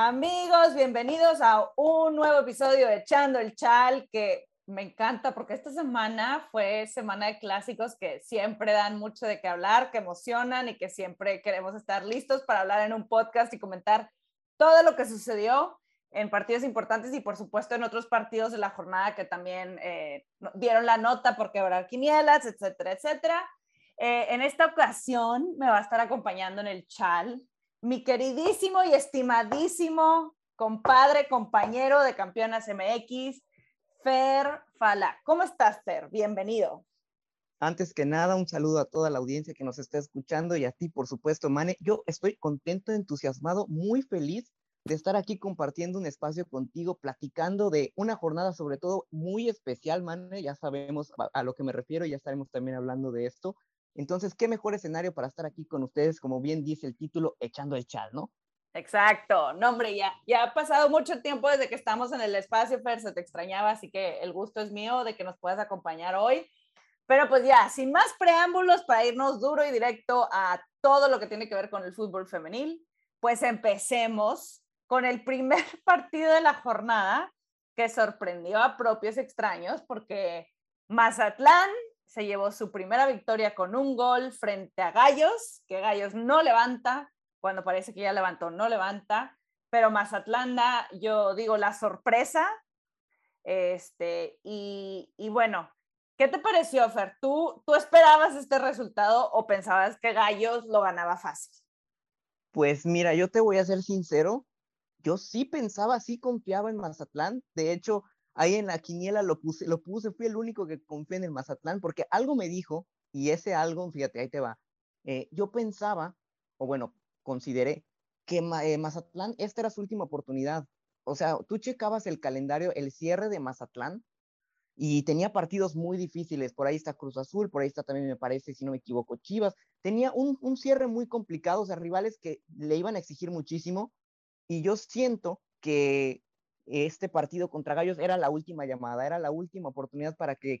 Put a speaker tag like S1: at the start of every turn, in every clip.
S1: Amigos, bienvenidos a un nuevo episodio de Echando el Chal, que me encanta porque esta semana fue semana de clásicos que siempre dan mucho de qué hablar, que emocionan y que siempre queremos estar listos para hablar en un podcast y comentar todo lo que sucedió en partidos importantes y por supuesto en otros partidos de la jornada que también eh, dieron la nota por quebrar quinielas, etcétera, etcétera. Eh, en esta ocasión me va a estar acompañando en el chal mi queridísimo y estimadísimo compadre, compañero de Campeonas MX, Fer Fala. ¿Cómo estás, Fer? Bienvenido.
S2: Antes que nada, un saludo a toda la audiencia que nos está escuchando y a ti, por supuesto, Mane. Yo estoy contento, entusiasmado, muy feliz de estar aquí compartiendo un espacio contigo, platicando de una jornada sobre todo muy especial, Mane. Ya sabemos a, lo que me refiero, ya estaremos también hablando de esto. Entonces, ¿qué mejor escenario para estar aquí con ustedes, como bien dice el título, echando el chal, ¿no?
S1: Exacto, no hombre, ya, ya ha pasado mucho tiempo desde que estamos en el espacio, Fer, se te extrañaba, así que el gusto es mío de que nos puedas acompañar hoy. Pero pues ya, sin más preámbulos para irnos duro y directo a todo lo que tiene que ver con el fútbol femenil, pues empecemos con el primer partido de la jornada que sorprendió a propios extraños porque Mazatlán se llevó su primera victoria con un gol frente a Gallos, que Gallos no levanta, cuando parece que ya levantó, no levanta, pero Mazatlán da, yo digo, la sorpresa. Este, y, y bueno, ¿qué te pareció, Fer? ¿Tú, ¿Tú esperabas este resultado o pensabas que Gallos lo ganaba fácil?
S2: Pues mira, yo te voy a ser sincero, yo sí pensaba, sí confiaba en Mazatlán. De hecho, ahí en la quiniela lo puse, lo puse, fui el único que confié en el Mazatlán porque algo me dijo, y ese algo, fíjate, ahí te va. Eh, yo pensaba, o bueno, consideré que eh, Mazatlán, esta era su última oportunidad. O sea, tú checabas el calendario, el cierre de Mazatlán, y tenía partidos muy difíciles. Por ahí está Cruz Azul, por ahí está también, me parece, si no me equivoco, Chivas. Tenía un, un cierre muy complicado, o sea, rivales que le iban a exigir muchísimo. Y yo siento que este partido contra Gallos era la última llamada, era la última oportunidad para que,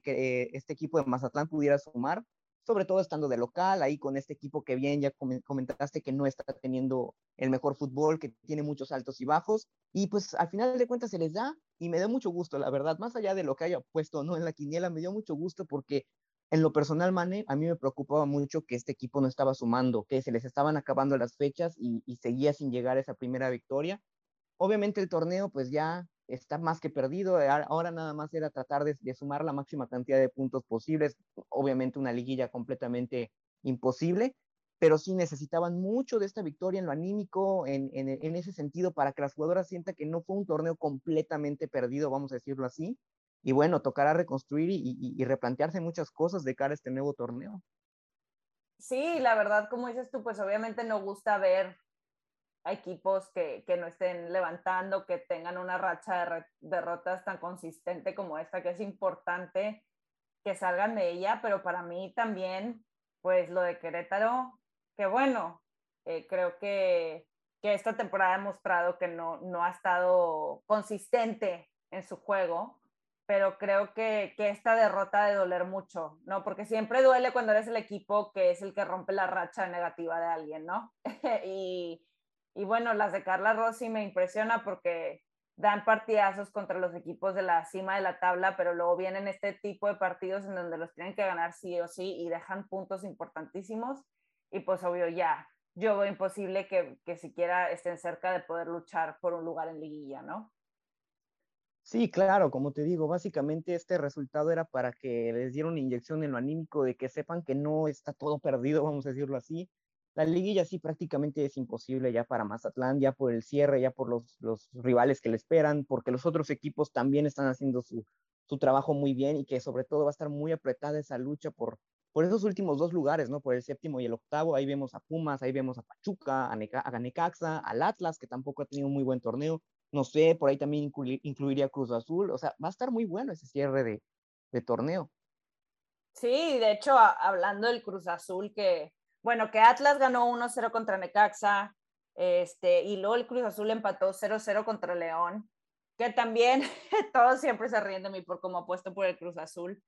S2: este equipo de Mazatlán pudiera sumar, sobre todo estando de local, ahí con este equipo que bien ya comentaste que no está teniendo el mejor fútbol, que tiene muchos altos y bajos, y pues al final de cuentas se les da y me da mucho gusto, la verdad, más allá de lo que haya puesto no en la quiniela, me dio mucho gusto porque en lo personal, Mane, a mí me preocupaba mucho que este equipo no estaba sumando, que se les estaban acabando las fechas y, seguía sin llegar a esa primera victoria. Obviamente el torneo pues ya está más que perdido, ahora nada más era tratar de, sumar la máxima cantidad de puntos posibles, obviamente una liguilla completamente imposible, pero sí necesitaban mucho de esta victoria en lo anímico, en, en ese sentido, para que las jugadoras sientan que no fue un torneo completamente perdido, vamos a decirlo así, y bueno, tocará reconstruir y, replantearse muchas cosas de cara a este nuevo torneo.
S1: Sí, la verdad, como dices tú, pues obviamente no gusta ver a equipos que, no estén levantando, que tengan una racha de derrotas tan consistente como esta, que es importante que salgan de ella, pero para mí también, pues lo de Querétaro, que bueno, eh, creo que, esta temporada ha mostrado que no, no ha estado consistente en su juego pero creo que, que, esta derrota de doler mucho, ¿no? Porque siempre duele cuando eres el equipo que es el que rompe la racha negativa de alguien, ¿no? y, y, bueno, las de Carla Rossi me impresiona porque dan partidazos contra los equipos de la cima de la tabla, pero luego vienen este tipo de partidos en donde los tienen que ganar sí o sí y dejan puntos importantísimos y pues obvio ya, yo veo imposible que, que siquiera estén cerca de poder luchar por un lugar en liguilla, ¿no?
S2: Sí, claro, como te digo, básicamente este resultado era para que les diera una inyección en lo anímico, de que sepan que no está todo perdido, vamos a decirlo así. La liguilla sí prácticamente es imposible ya para Mazatlán, ya por el cierre, ya por los, los rivales que le esperan, porque los otros equipos también están haciendo su, su trabajo muy bien y que sobre todo va a estar muy apretada esa lucha por, por esos últimos dos lugares, ¿no? Por el séptimo y el octavo, ahí vemos a Pumas, ahí vemos a Pachuca, a, a Necaxa, al Atlas, que tampoco ha tenido un muy buen torneo, no sé, por ahí también incluiría Cruz Azul, o sea, va a estar muy bueno ese cierre de, de torneo.
S1: Sí, de hecho, hablando del Cruz Azul, que, bueno, que Atlas ganó 1-0 contra Necaxa, este, y luego el Cruz Azul empató 0-0 contra León, que también todos siempre se ríen de mí por cómo apuesto por el Cruz Azul,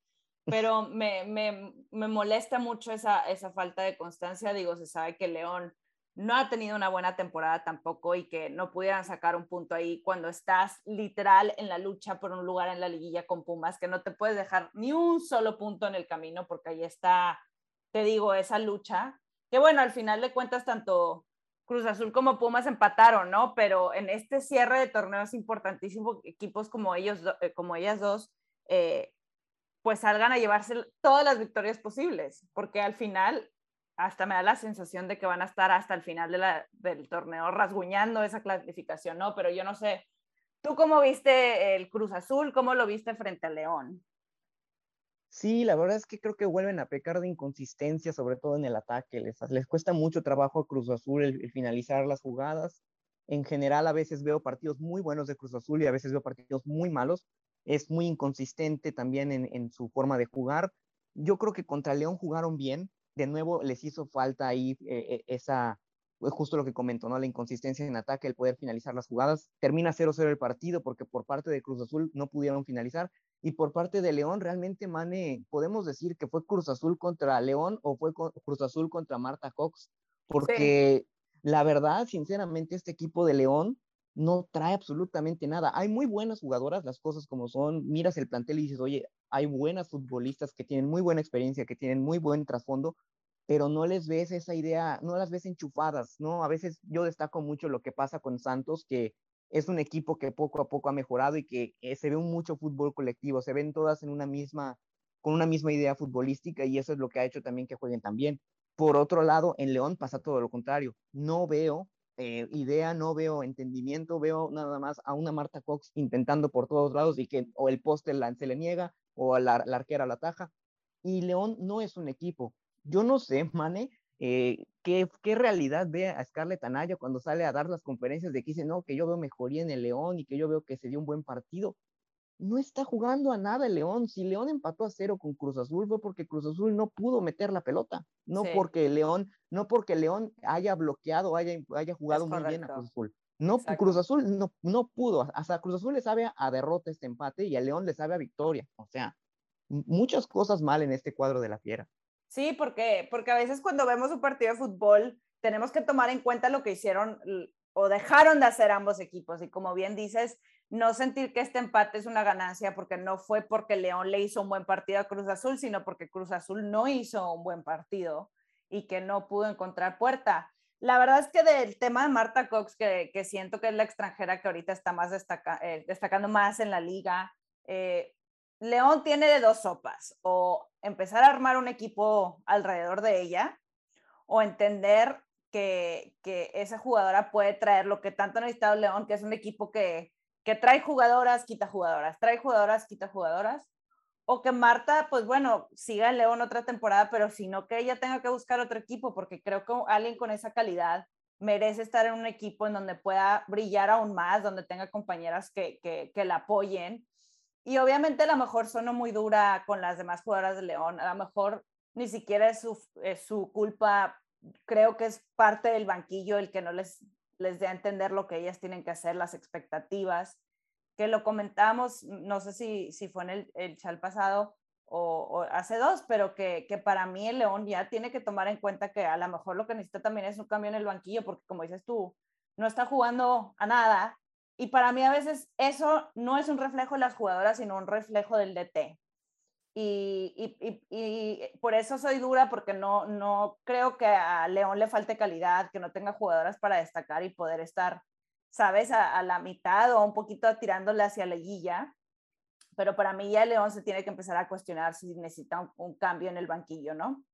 S1: pero me, me, me molesta mucho esa, esa falta de constancia, digo, se sabe que León no ha tenido una buena temporada tampoco y que no pudieran sacar un punto ahí cuando estás literal en la lucha por un lugar en la liguilla con Pumas, que no te puedes dejar ni un solo punto en el camino porque ahí está, te digo, esa lucha, que bueno, al final de cuentas tanto Cruz Azul como Pumas empataron, ¿no? Pero en este cierre de torneos importantísimo, equipos como ellos, eh, como ellas dos, eh, pues salgan a llevarse todas las victorias posibles, porque al final hasta me da la sensación de que van a estar hasta el final del torneo rasguñando esa clasificación, ¿no? Pero yo no sé, ¿tú cómo viste el Cruz Azul? ¿Cómo lo viste frente al León?
S2: Sí, la verdad es que creo que vuelven a pecar de inconsistencia, sobre todo en el ataque. Les, les cuesta mucho trabajo a Cruz Azul el, finalizar las jugadas. En general, a veces veo partidos muy buenos de Cruz Azul y a veces veo partidos muy malos. Es muy inconsistente también en, en su forma de jugar. Yo creo que contra León jugaron bien, de nuevo les hizo falta ahí eh, eh, esa, pues justo lo que comentó, ¿no? La inconsistencia en ataque, el poder finalizar las jugadas. Termina 0-0 el partido porque por parte de Cruz Azul no pudieron finalizar. Y por parte de León, realmente, Mane, podemos decir que fue Cruz Azul contra León o fue Cruz Azul contra Marta Cox. Porque la verdad, sinceramente, este equipo de León no trae absolutamente nada. Hay muy buenas jugadoras, las cosas como son. Miras el plantel y dices, oye, hay buenas futbolistas que tienen muy buena experiencia, que tienen muy buen trasfondo, pero no les ves esa idea, no las ves enchufadas, ¿no? A veces yo destaco mucho lo que pasa con Santos, que es un equipo que poco a poco ha mejorado y que eh, se ve un mucho fútbol colectivo, se ven todas en una misma, con una misma idea futbolística y eso es lo que ha hecho también que jueguen tan bien. Por otro lado, en León pasa todo lo contrario. No veo eh, idea, no veo entendimiento, veo nada más a una Marta Cox intentando por todos lados y que o el poste se le niega o la, la arquera la taja. Y León no es un equipo. Yo no sé, Mane, eh, ¿qué, ¿qué, realidad ve a Scarlett Anaya cuando sale a dar las conferencias de que dice, no, que yo veo mejoría en el León y que yo veo que se dio un buen partido? No está jugando a nada el León. Si León empató a cero con Cruz Azul fue porque Cruz Azul no pudo meter la pelota, no porque León, no porque León haya bloqueado, haya, haya jugado muy bien a Cruz Azul. No, Cruz Azul no, no pudo, hasta Cruz Azul le sabe a derrota este empate y a León le sabe a victoria. O sea, muchas cosas mal en este cuadro de la fiera.
S1: Sí, porque, porque a veces cuando vemos un partido de fútbol tenemos que tomar en cuenta lo que hicieron o dejaron de hacer ambos equipos. Y como bien dices, no sentir que este empate es una ganancia porque no fue porque León le hizo un buen partido a Cruz Azul, sino porque Cruz Azul no hizo un buen partido y que no pudo encontrar puerta. La verdad es que del tema de Marta Cox, que, que siento que es la extranjera que ahorita está más eh, destacando más en la liga, eh, León tiene de dos sopas, o empezar a armar un equipo alrededor de ella, o entender que, esa jugadora puede traer lo que tanto ha necesitado León, que es un equipo que, que trae jugadoras, quita jugadoras, trae jugadoras, quita jugadoras, o que Marta, pues bueno, siga en León otra temporada, pero sino que ella tenga que buscar otro equipo, porque creo que alguien con esa calidad merece estar en un equipo en donde pueda brillar aún más, donde tenga compañeras que, que, que la apoyen y obviamente a lo mejor sonó muy dura con las demás jugadoras de León, a lo mejor ni siquiera es su, su culpa, creo que es parte del banquillo el que no les, les dé a entender lo que ellas tienen que hacer, las expectativas, que lo comentamos, no sé si, si fue en el, el chal pasado o, o, hace dos, pero que, que para mí el León ya tiene que tomar en cuenta que a lo mejor lo que necesita también es un cambio en el banquillo, porque como dices tú, no está jugando a nada y para mí a veces eso no es un reflejo de las jugadoras, sino un reflejo del DT. Y, y, y, por eso soy dura, porque no, no creo que a León le falte calidad, que no tenga jugadoras para destacar y poder estar, sabes, a, la mitad o un poquito tirándole hacia la guilla. Pero para mí ya León se tiene que empezar a cuestionar si necesita un cambio en el banquillo, ¿no?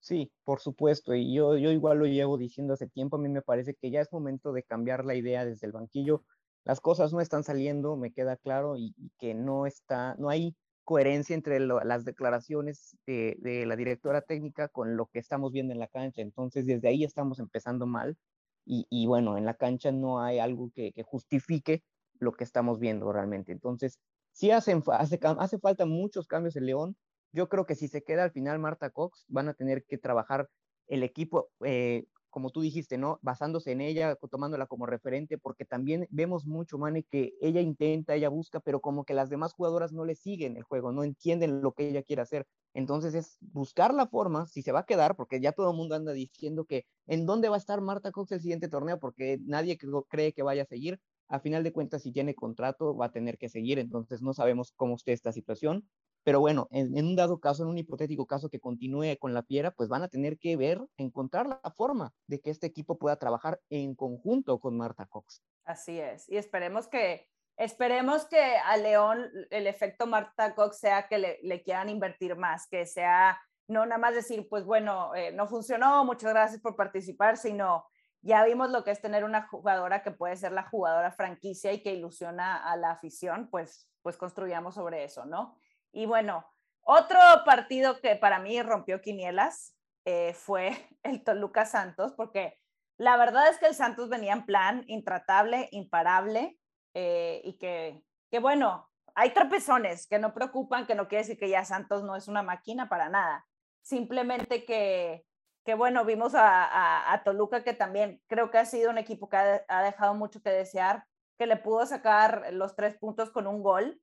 S2: Sí, por supuesto, y yo, yo igual lo llevo diciendo hace tiempo, a mí me parece que ya es momento de cambiar la idea desde el banquillo. Las cosas no están saliendo, me queda claro, y, que no está, no hay coherencia entre las declaraciones de, de, la directora técnica con lo que estamos viendo en la cancha. Entonces, desde ahí estamos empezando mal, y, y bueno, en la cancha no hay algo que, que, justifique lo que estamos viendo realmente. Entonces, sí hacen, hace, hace falta muchos cambios en León, yo creo que si se queda al final Marta Cox, van a tener que trabajar el equipo eh, como tú dijiste, ¿no? Basándose en ella, tomándola como referente, porque también vemos mucho, Mane, que ella intenta, ella busca, pero como que las demás jugadoras no le siguen el juego, no entienden lo que ella quiere hacer. Entonces es buscar la forma, si se va a quedar, porque ya todo el mundo anda diciendo que en dónde va a estar Marta Cox el siguiente torneo, porque nadie cree que vaya a seguir. A final de cuentas, si tiene contrato, va a tener que seguir, entonces no sabemos cómo esté esta situación. Pero bueno, en, un dado caso, en un hipotético caso que continúe con la piedra, pues van a tener que ver, encontrar la forma de que este equipo pueda trabajar en conjunto con Marta Cox.
S1: Así es, y esperemos que, esperemos que a León el efecto Marta Cox sea que le, quieran invertir más, que sea no nada más decir, pues bueno, eh, no funcionó, muchas gracias por participar, sino ya vimos lo que es tener una jugadora que puede ser la jugadora franquicia y que ilusiona a la afición, pues, pues construyamos sobre eso, ¿no? Y bueno, otro partido que para mí rompió quinielas eh, fue el Toluca Santos, porque la verdad es que el Santos venía en plan intratable, imparable, eh, y que, que bueno, hay tropezones que no preocupan, que no quiere decir que ya Santos no es una máquina para nada. Simplemente que, que bueno, vimos a, a, Toluca que también creo que ha sido un equipo que ha, dejado mucho que desear, que le pudo sacar los tres puntos con un gol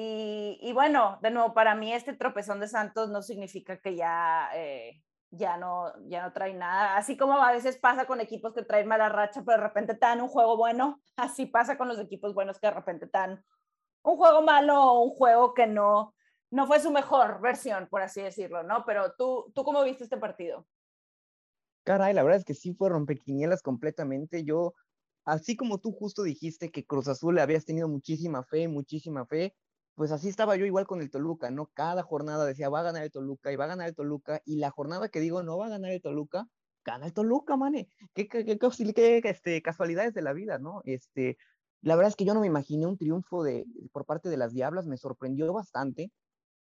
S1: y, bueno, de nuevo, para mí este tropezón de Santos no significa que ya, eh, ya, no, ya no trae nada. Así como a veces pasa con equipos que traen mala racha, pero de repente te dan un juego bueno, así pasa con los equipos buenos que de repente te dan un juego malo o un juego que no, no fue su mejor versión, por así decirlo, ¿no? Pero tú, ¿tú cómo viste este partido?
S2: Caray, la verdad es que sí fue rompequinielas completamente. Yo, así como tú justo dijiste que Cruz Azul le habías tenido muchísima fe, muchísima fe, pues así estaba yo igual con el Toluca, ¿no? Cada jornada decía, va a ganar el Toluca y va a ganar el Toluca, y la jornada que digo, no va a ganar el Toluca, gana el Toluca, mane. Qué, qué, qué, este, casualidades de la vida, ¿no? Este, la verdad es que yo no me imaginé un triunfo de, por parte de las Diablas, me sorprendió bastante.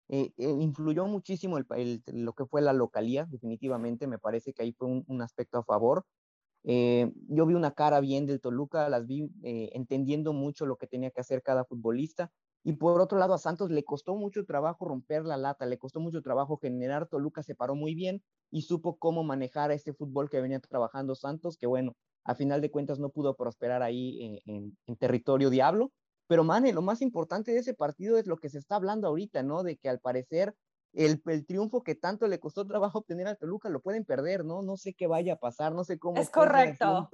S2: Eh, eh, influyó muchísimo el, lo que fue la localía, definitivamente, me parece que ahí fue un, aspecto a favor. Eh, yo vi una cara bien del Toluca, las vi entendiendo mucho lo que tenía que hacer cada futbolista. Y por otro lado, a Santos le costó mucho trabajo romper la lata, le costó mucho trabajo generar. Toluca se paró muy bien y supo cómo manejar este fútbol que venía trabajando Santos, que bueno, a final de cuentas no pudo prosperar ahí en, en territorio diablo. Pero, Mane, lo más importante de ese partido es lo que se está hablando ahorita, ¿no? De que al parecer el, triunfo que tanto le costó trabajo obtener a Toluca lo pueden perder, ¿no? No sé qué vaya a pasar, no sé cómo.
S1: Es correcto.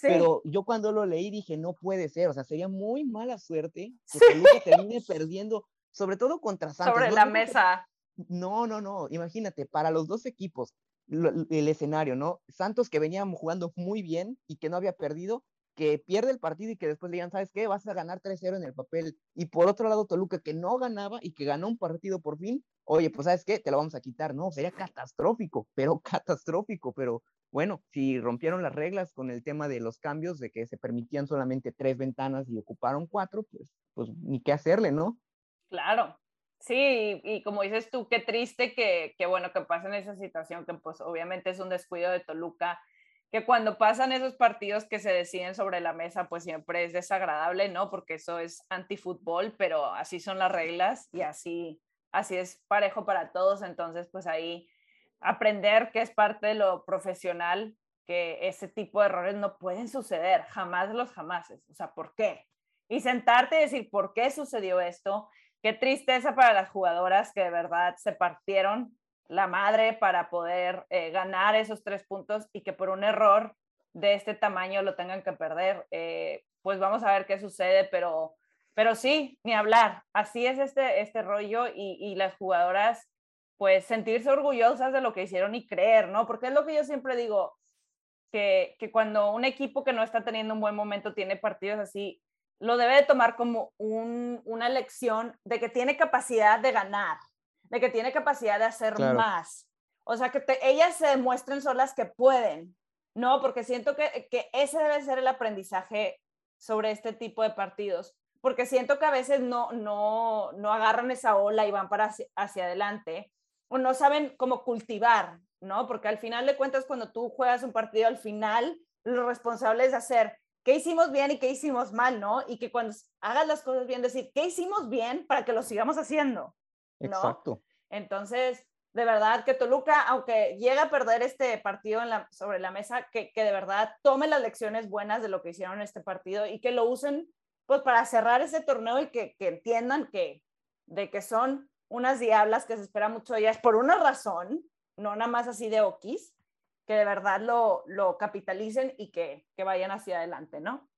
S2: Pero yo cuando lo leí dije, no puede ser, o sea, sería muy mala suerte que Toluca termine perdiendo, sobre todo contra Santos.
S1: Sobre la mesa.
S2: No, no, no, imagínate, para los dos equipos, el escenario, ¿no? Santos que venía jugando muy bien y que no había perdido, que pierde el partido y que después le digan, ¿sabes qué? Vas a ganar 3-0 en el papel. Y por otro lado, Toluca que no ganaba y que ganó un partido por fin, oye, pues sabes qué, te lo vamos a quitar, ¿no? Sería catastrófico, pero catastrófico, pero bueno, si rompieron las reglas con el tema de los cambios, de que se permitían solamente tres ventanas y ocuparon cuatro, pues, pues ni qué hacerle, ¿no?
S1: Claro, sí, y, como dices tú, qué triste que, que, bueno, que pasa en esa situación, que pues obviamente es un descuido de Toluca, que cuando pasan esos partidos que se deciden sobre la mesa, pues siempre es desagradable, ¿no? Porque eso es antifútbol, pero así son las reglas y así así es parejo para todos, entonces pues ahí aprender que es parte de lo profesional, que ese tipo de errores no pueden suceder, jamás los jamases, o sea, ¿por qué? Y sentarte y decir, ¿por qué sucedió esto? Qué tristeza para las jugadoras que de verdad se partieron la madre para poder eh, ganar esos tres puntos y que por un error de este tamaño lo tengan que perder. Eh, pues vamos a ver qué sucede, pero pero sí, ni hablar. Así es este, este rollo y, y, las jugadoras, pues sentirse orgullosas de lo que hicieron y creer, ¿no? Porque es lo que yo siempre digo, que, que cuando un equipo que no está teniendo un buen momento tiene partidos así, lo debe de tomar como un, una lección de que tiene capacidad de ganar, de que tiene capacidad de hacer más. O sea, que ellas se demuestren solas que pueden, ¿no? Porque siento que, que ese debe ser el aprendizaje sobre este tipo de partidos porque siento que a veces no, no, no agarran esa ola y van para hacia, adelante, o no saben cómo cultivar, ¿no? Porque al final de cuentas, cuando tú juegas un partido, al final lo responsable es hacer qué hicimos bien y qué hicimos mal, ¿no? Y que cuando hagas las cosas bien, decir qué hicimos bien para que lo sigamos haciendo. ¿No?
S2: Exacto.
S1: Entonces, de verdad, que Toluca, aunque llega a perder este partido sobre la mesa, que, de verdad tome las lecciones buenas de lo que hicieron en este partido y que lo usen pues para cerrar ese torneo y que, entiendan que de que son unas diablas que se espera mucho de ellas por una razón, no nada más así de okis, que de verdad lo, lo capitalicen y que, que vayan hacia adelante, ¿no?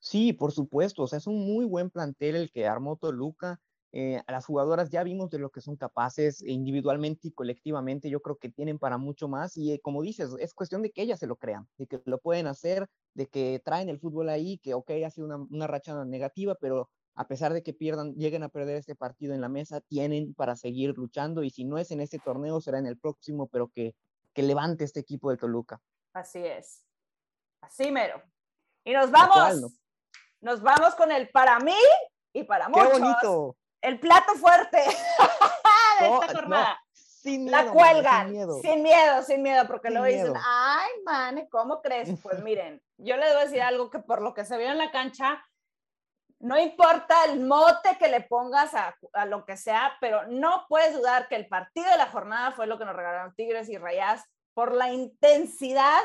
S2: Sí, por supuesto, o sea, es un muy buen plantel el que armó Toluca. Eh, a las jugadoras ya vimos de lo que son capaces individualmente y colectivamente, yo creo que tienen para mucho más y eh, como dices, es cuestión de que ellas se lo crean, de que lo pueden hacer, de que traen el fútbol ahí, que ok, ha sido una, una racha negativa, pero a pesar de que pierdan, lleguen a perder este partido en la mesa, tienen para seguir luchando y si no es en este torneo, será en el próximo, pero que, que levante este equipo de Toluca.
S1: Así es, así mero. Y nos vamos, nos vamos con el para mí y para muchos. ¡Qué bonito! El plato fuerte de esta jornada. sin miedo, la cuelgan, sin miedo. sin miedo, porque luego dicen, ay, man, ¿cómo crees? Pues miren, yo le debo decir algo que por lo que se vio en la cancha, no importa el mote que le pongas a, a, lo que sea, pero no puedes dudar que el partido de la jornada fue lo que nos regalaron Tigres y Rayas por la intensidad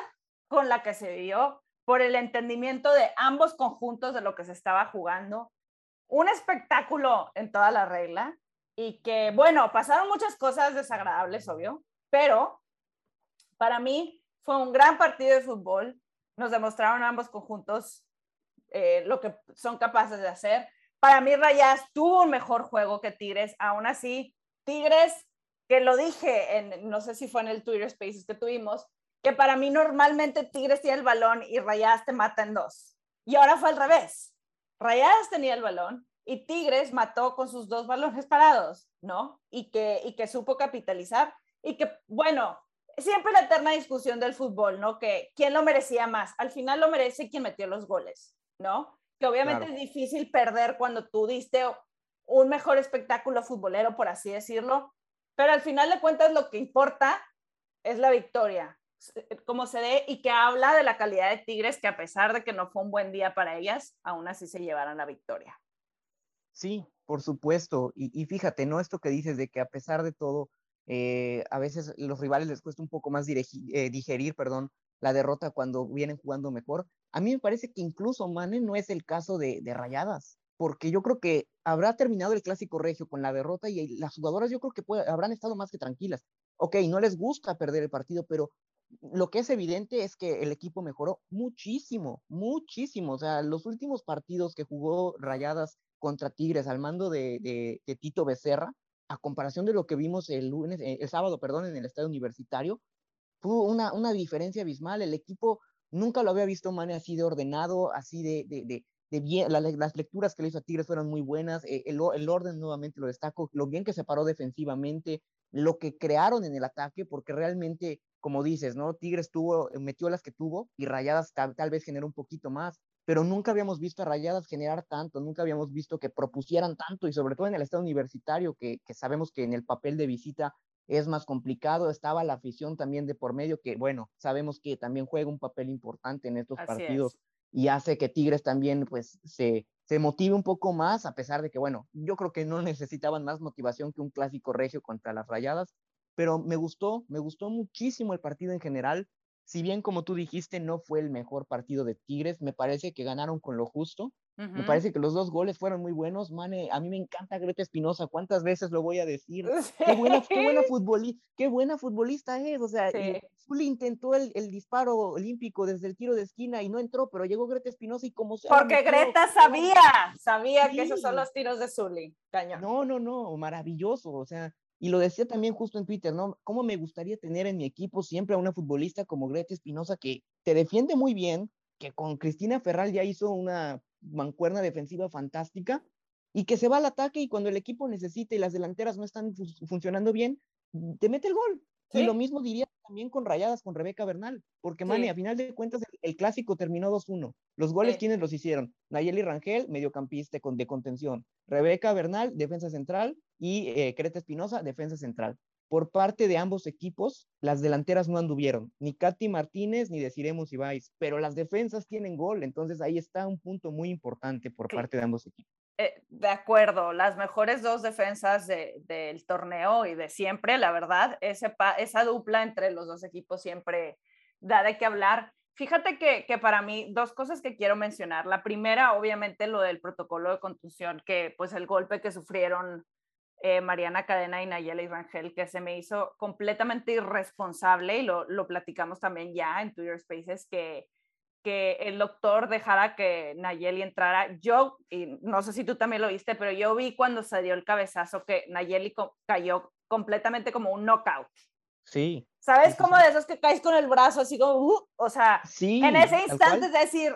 S1: con la que se vivió, por el entendimiento de ambos conjuntos de lo que se estaba jugando, un espectáculo en toda la regla y que, bueno, pasaron muchas cosas desagradables, obvio, pero para mí fue un gran partido de fútbol. Nos demostraron ambos conjuntos eh, lo que son capaces de hacer. Para mí, Rayas tuvo un mejor juego que Tigres. Aún así, Tigres, que lo dije, en, no sé si fue en el Twitter Spaces que tuvimos, que para mí normalmente Tigres tiene el balón y Rayas te mata en dos. Y ahora fue al revés. Rayadas tenía el balón y Tigres mató con sus dos balones parados, ¿no? Y que, y que supo capitalizar y que, bueno, siempre la eterna discusión del fútbol, ¿no? Que quién lo merecía más. Al final lo merece quien metió los goles, ¿no? Que obviamente es difícil perder cuando tú diste un mejor espectáculo futbolero, por así decirlo, pero al final de cuentas lo que importa es la victoria, como se dé y que habla de la calidad de Tigres, que a pesar de que no fue un buen día para ellas, aún así se llevaron la victoria.
S2: Sí, por supuesto. Y, fíjate, ¿no? Esto que dices de que a pesar de todo, eh, a veces los rivales les cuesta un poco más eh, digerir, perdón, la derrota cuando vienen jugando mejor. A mí me parece que incluso, Mane, no es el caso de, de Rayadas, porque yo creo que habrá terminado el clásico regio con la derrota y las jugadoras yo creo que habrán estado más que tranquilas. Ok, no les gusta perder el partido, pero lo que es evidente es que el equipo mejoró muchísimo, muchísimo. O sea, los últimos partidos que jugó Rayadas contra Tigres al mando de, Tito Becerra, a comparación de lo que vimos el lunes, eh, el sábado, perdón, en el estadio universitario, fue una, una diferencia abismal. El equipo nunca lo había visto Mane así de ordenado, así de, de, de bien, las lecturas que le hizo a Tigres fueron muy buenas, eh, el, el, orden nuevamente lo destaco, lo bien que se paró defensivamente, lo que crearon en el ataque, porque realmente como dices, ¿no? Tigres tuvo, eh, metió las que tuvo y Rayadas tal, vez generó un poquito más, pero nunca habíamos visto a Rayadas generar tanto, nunca habíamos visto que propusieran tanto y sobre todo en el estado universitario, que, sabemos que en el papel de visita es más complicado, estaba la afición también de por medio, que bueno, sabemos que también juega un papel importante en estos partidos y hace que Tigres también pues se, se motive un poco más, a pesar de que bueno, yo creo que no necesitaban más motivación que un clásico regio contra las Rayadas, pero me gustó, me gustó muchísimo el partido en general. Si bien, como tú dijiste, no fue el mejor partido de Tigres, me parece que ganaron con lo justo. Me parece que los dos goles fueron muy buenos. Mane, a mí me encanta Greta Espinosa. ¿Cuántas veces lo voy a decir? Qué, buena, qué, buena futbolista, qué buena futbolista es. O sea, sí. intentó el, el, disparo olímpico desde el tiro de esquina y no entró, pero llegó Greta Espinosa y como
S1: Porque Greta sabía, sabía que esos son los tiros de Zully. Cañón.
S2: No, no, no, maravilloso. O sea, y lo decía también justo en Twitter, ¿no? ¿Cómo me gustaría tener en mi equipo siempre a una futbolista como Greta Espinosa que te defiende muy bien, que con Cristina Ferral ya hizo una mancuerna defensiva fantástica y que se va al ataque y cuando el equipo necesita y las delanteras no están funcionando bien, te mete el gol. Y lo mismo diría también con Rayadas, con Rebeca Bernal, porque Mani, a final de cuentas, el, clásico terminó 2-1. Los goles, ¿quiénes los hicieron? Nayeli Rangel, mediocampista con, de contención. Rebeca Bernal, defensa central. Y eh, Creta Espinosa, defensa central. Por parte de ambos equipos, las delanteras no anduvieron. Ni Katy Martínez ni Deciremos Ibáis. Pero las defensas tienen gol. Entonces ahí está un punto muy importante por parte de ambos equipos.
S1: eh, de acuerdo, las mejores dos defensas del torneo y de siempre, la verdad, ese esa dupla entre los dos equipos siempre da de qué hablar. Fíjate que, que, para mí, dos cosas que quiero mencionar. La primera, obviamente, lo del protocolo de contusión, que pues el golpe que sufrieron eh, Mariana Cadena y Nayeli Rangel, que se me hizo completamente irresponsable y lo, lo platicamos también ya en Twitter Spaces, que, que el doctor dejara que Nayeli entrara. Yo, y no sé si tú también lo viste, pero yo vi cuando se dio el cabezazo que Nayeli cayó completamente como un knockout.
S2: Sí.
S1: ¿Sabes? Como de esos que caes con el brazo así como, uh, o sea, en ese instante es decir,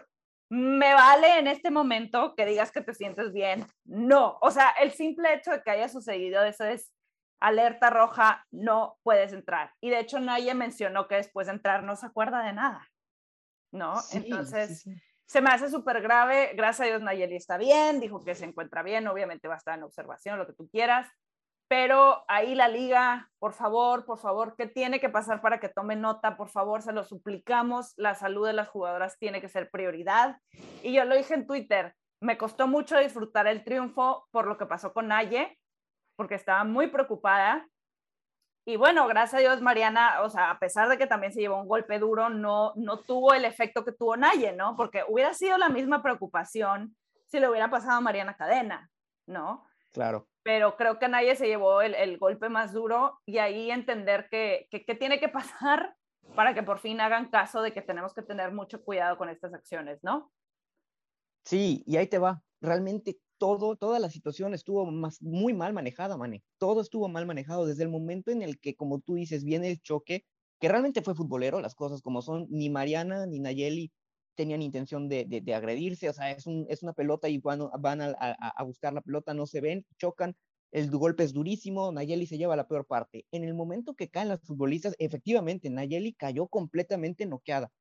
S1: me vale en este momento que digas que te sientes bien. No, o sea, el simple hecho de que haya sucedido eso es alerta roja, no puedes entrar. Y de hecho nadie mencionó que después de entrar no se acuerda de nada, ¿no? Entonces, se me hace súper grave. Gracias a Dios Nayeli está bien, dijo que se encuentra bien, obviamente va a estar en observación, lo que tú quieras pero ahí la liga, por favor, por favor, ¿qué tiene que pasar para que tome nota? Por favor, se lo suplicamos, la salud de las jugadoras tiene que ser prioridad. Y yo lo dije en Twitter, me costó mucho disfrutar el triunfo por lo que pasó con Naye, porque estaba muy preocupada. Y bueno, gracias a Dios, Mariana, o sea, a pesar de que también se llevó un golpe duro, no, no tuvo el efecto que tuvo Naye, ¿no? Porque hubiera sido la misma preocupación si le hubiera pasado a Mariana Cadena, ¿no?
S2: Claro
S1: pero creo que nadie se llevó el, golpe más duro y ahí entender que, que, tiene que pasar para que por fin hagan caso de que tenemos que tener mucho cuidado con estas acciones, ¿no?
S2: Sí, y ahí te va. Realmente todo, toda la situación estuvo más, muy mal manejada, Mane. Todo estuvo mal manejado desde el momento en el que, como tú dices, viene el choque, que realmente fue futbolero, las cosas como son. Ni Mariana ni Nayeli tenían intención de, de, agredirse, o sea, es, un, es una pelota y van, van a, a, buscar la pelota, no se ven, chocan, el golpe es durísimo, Nayeli se lleva la peor parte. En el momento que caen las futbolistas, efectivamente, Nayeli cayó completamente noqueada.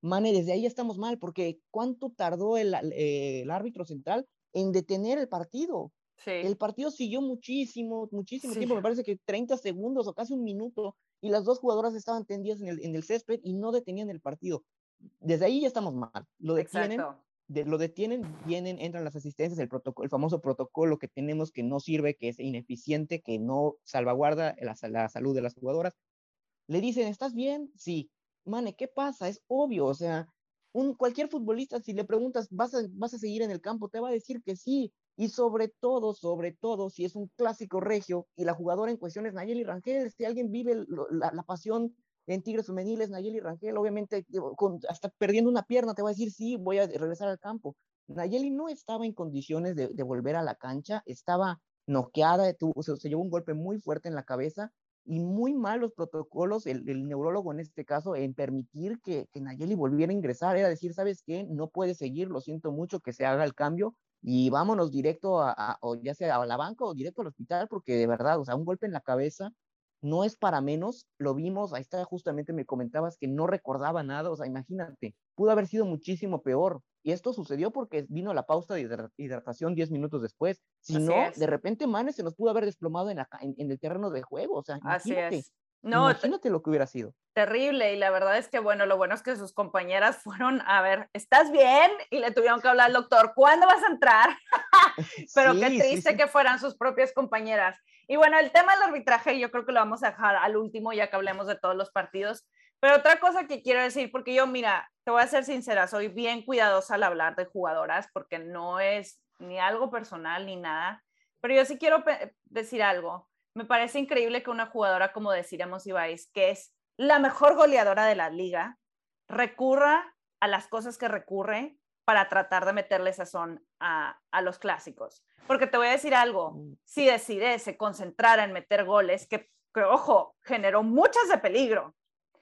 S2: Mane, desde ahí estamos mal, porque ¿cuánto tardó el, el árbitro central en detener el partido? Sí. El partido siguió muchísimo, muchísimo tiempo, me parece que 30 segundos o casi un minuto, y las dos jugadoras estaban tendidas en el, en el césped y no detenían el partido desde ahí ya estamos mal. Lo detienen, lo detienen, vienen, entran las asistencias, el, protocolo, el famoso protocolo que tenemos que no sirve, que es ineficiente, que no salvaguarda la, la salud de las jugadoras. Le dicen, ¿estás bien? Sí. Mane, ¿qué pasa? Es obvio, o sea, un, cualquier futbolista, si le preguntas, ¿vas a, ¿vas a seguir en el campo? Te va a decir que sí. Y sobre todo, sobre todo, si es un clásico regio y la jugadora en cuestión es Nayeli Rangel, si alguien vive la, la pasión en Tigres Femeniles, Nayeli Rangel, obviamente, con, hasta perdiendo una pierna, te va a decir, sí, voy a regresar al campo. Nayeli no estaba en condiciones de, volver a la cancha, estaba noqueada, tuvo, se, se, llevó un golpe muy fuerte en la cabeza y muy mal los protocolos, el, neurólogo en este caso, en permitir que, que, Nayeli volviera a ingresar, era decir, ¿sabes qué? No puede seguir, lo siento mucho que se haga el cambio y vámonos directo a, o ya sea a la banca o directo al hospital, porque de verdad, o sea, un golpe en la cabeza no es para menos, lo vimos, ahí está justamente me comentabas que no recordaba nada, o sea, imagínate, pudo haber sido muchísimo peor. Y esto sucedió porque vino la pausa de hidratación 10 minutos después. Si no, de repente Manes se nos pudo haber desplomado en, en, el terreno de juego, o sea, imagínate. Así es. No, Imagínate lo que hubiera sido.
S1: Terrible, y la verdad es que, bueno, lo bueno es que sus compañeras fueron a ver, ¿estás bien? Y le tuvieron que hablar al doctor, ¿cuándo vas a entrar? Pero qué triste que fueran sus propias compañeras. Y bueno, el tema del arbitraje yo creo que lo vamos a dejar al último ya que hablemos de todos los partidos. Pero otra cosa que quiero decir, porque yo, mira, te voy a ser sincera, soy bien cuidadosa al hablar de jugadoras porque no es ni algo personal ni nada. Pero yo sí quiero decir algo me parece increíble que una jugadora como decíamos Ibáis, que es la mejor goleadora de la liga, recurra a las cosas que recurre para tratar de meterle sazón a, a los clásicos. Porque te voy a decir algo, mm. si decide se concentrara en meter goles, que, ojo, generó muchas de peligro,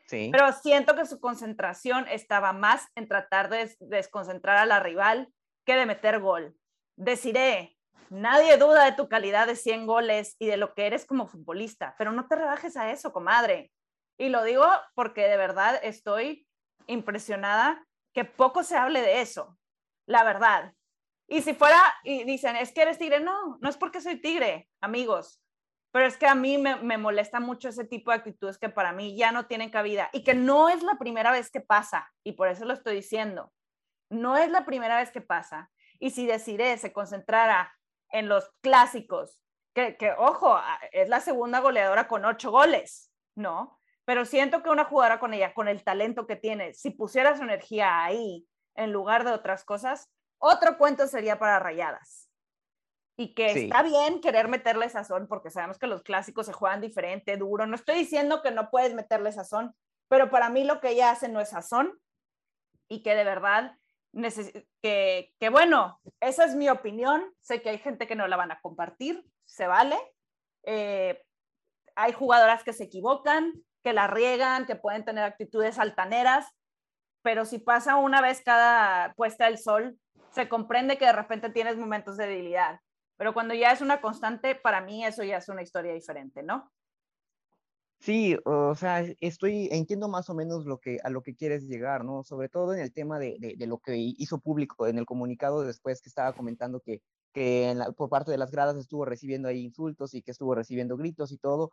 S1: Sí. Pero siento que su concentración estaba más en tratar de desconcentrar a la rival que de meter gol. Deciré, Nadie duda de tu calidad de 100 goles y de lo que eres como futbolista, pero no te rebajes a eso, comadre. Y lo digo porque de verdad estoy impresionada que poco se hable de eso, la verdad. Y si fuera, y dicen, es que eres tigre, no, no es porque soy tigre, amigos, pero es que a mí me, me, molesta mucho ese tipo de actitudes que para mí ya no tienen cabida y que no es la primera vez que pasa, y por eso lo estoy diciendo, no es la primera vez que pasa. y si Desiree se concentrara en los clásicos, que, que ojo, es la segunda goleadora con ocho goles, ¿no? Pero siento que una jugadora con ella, con el talento que tiene, si pusiera su energía ahí en lugar de otras cosas, otro cuento sería para rayadas. Y que está bien querer meterle sazón, porque sabemos que los clásicos se juegan diferente, duro. No estoy diciendo que no puedes meterle sazón, pero para mí lo que ella hace no es sazón y que de verdad, que, bueno, esa es mi opinión. Sé que hay gente que no la van a compartir, se vale. Eh, hay jugadoras que se equivocan, que la riegan, que pueden tener actitudes altaneras, pero si pasa una vez cada puesta del sol, se comprende que de repente tienes momentos de debilidad. Pero cuando ya es una constante, para mí eso ya es una historia diferente, ¿no?
S2: Sí, o sea, estoy, entiendo más o menos lo que, a lo que quieres llegar, ¿no? Sobre todo en el tema de, de, lo que hizo público en el comunicado después que estaba comentando que, que por parte de las gradas estuvo recibiendo ahí insultos y que estuvo recibiendo gritos y todo.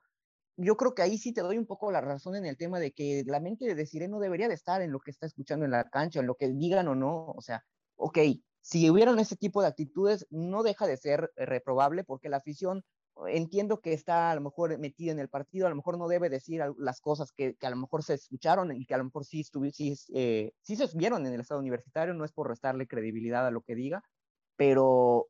S2: Yo creo que ahí sí te doy un poco la razón en el tema de que la mente de Desiree no debería de estar en lo que está escuchando en la cancha, en lo que digan o no. O sea, ok, si hubieran ese tipo de actitudes, no deja de ser eh, reprobable porque la afición entiendo que está a lo mejor metida en el partido, a lo mejor no debe decir las cosas que, que a lo mejor se escucharon y que a lo mejor sí, sí, eh, sí se vieron en el estado universitario, no es por restarle credibilidad a lo que diga, pero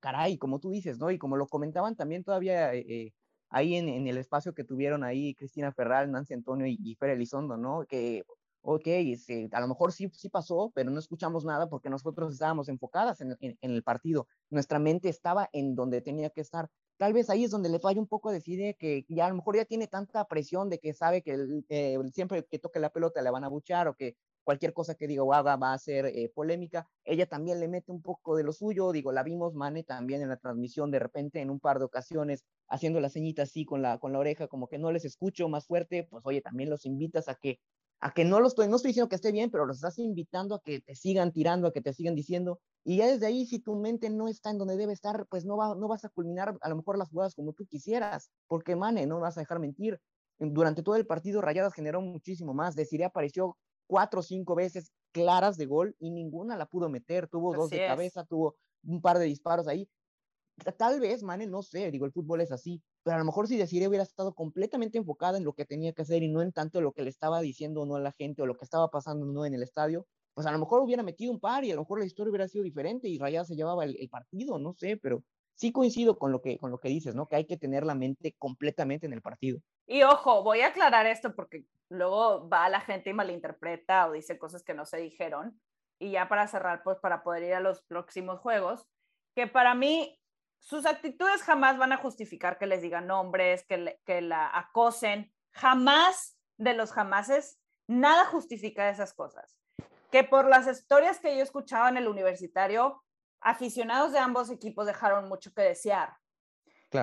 S2: caray, como tú dices, ¿no? Y como lo comentaban también todavía eh, eh, ahí en, en, el espacio que tuvieron ahí Cristina Ferral, Nancy Antonio y, y Fer Elizondo, ¿no? Que, ok, este, a lo mejor sí, sí pasó, pero no escuchamos nada porque nosotros estábamos enfocadas en, en, en el partido. Nuestra mente estaba en donde tenía que estar tal vez ahí es donde le falla un poco decide que ya a lo mejor ya tiene tanta presión de que sabe que eh, siempre que toque la pelota le van a buchar o que cualquier cosa que diga o haga va a ser eh, polémica, ella también le mete un poco de lo suyo, digo, la vimos Mane también en la transmisión de repente en un par de ocasiones haciendo la ceñita así con la, con la oreja, como que no les escucho más fuerte, pues oye, también los invitas a que a que no lo estoy, no estoy diciendo que esté bien, pero los estás invitando a que te sigan tirando, a que te sigan diciendo, y ya desde ahí, si tu mente no está en donde debe estar, pues no, va, no vas a culminar a lo mejor las jugadas como tú quisieras, porque Mane, no vas a dejar mentir. Durante todo el partido, Rayadas generó muchísimo más. Desiree apareció cuatro o cinco veces claras de gol y ninguna la pudo meter. Tuvo dos de cabeza, tuvo un par de disparos ahí. Tal vez, Mane, no sé, digo, el fútbol es así, pero a lo mejor si Desiree hubiera estado completamente enfocada en lo que tenía que hacer y no en tanto lo que le estaba diciendo o no a la gente o lo que estaba pasando no en el estadio, pues a lo mejor hubiera metido un par y a lo mejor la historia hubiera sido diferente y Rayadas se llevaba el, partido, no sé, pero sí coincido con lo, que, con lo que dices, ¿no? Que hay que tener la mente completamente en el partido.
S1: Y ojo, voy a aclarar esto porque luego va la gente y malinterpreta o dice cosas que no se dijeron. Y ya para cerrar, pues para poder ir a los próximos juegos, que para mí sus actitudes jamás van a justificar que les digan nombres, que, que la acosen, jamás de los jamases, nada justifica esas cosas que por las historias que yo escuchaba en el universitario, aficionados de ambos equipos dejaron mucho que desear.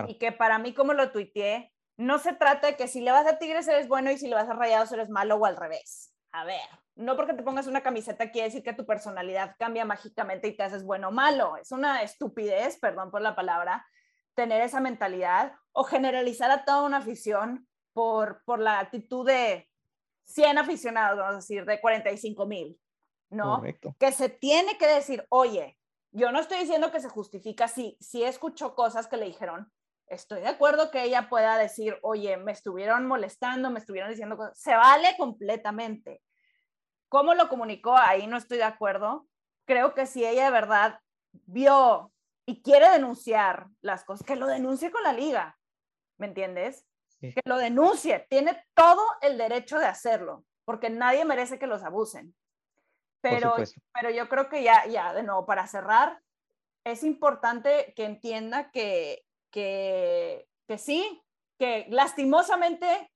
S1: Y que para mí, como lo tuiteé, no se trata de que si le vas a Tigres eres bueno y si le vas a Rayados eres malo o al revés. A ver, no porque te pongas una camiseta quiere decir que tu personalidad cambia mágicamente y te haces bueno o malo. Es una estupidez, perdón por la palabra, tener esa mentalidad o generalizar a toda una afición por, por la actitud de 100 aficionados, vamos a decir, de 45 mil. ¿no? Que se tiene que decir, oye, yo no estoy diciendo que se justifica si, si escuchó cosas que le dijeron, estoy de acuerdo que ella pueda decir, oye, me estuvieron molestando, me estuvieron diciendo cosas, se vale completamente. ¿Cómo lo comunicó? Ahí no estoy de acuerdo. Creo que si ella de verdad vio y quiere denunciar las cosas, que lo denuncie con la liga, ¿me entiendes? Que lo denuncie, tiene todo el derecho de hacerlo, porque nadie merece que los abusen. Pero, pero yo creo que ya, ya, de nuevo, para cerrar, es importante que entienda que, que, que sí, que lastimosamente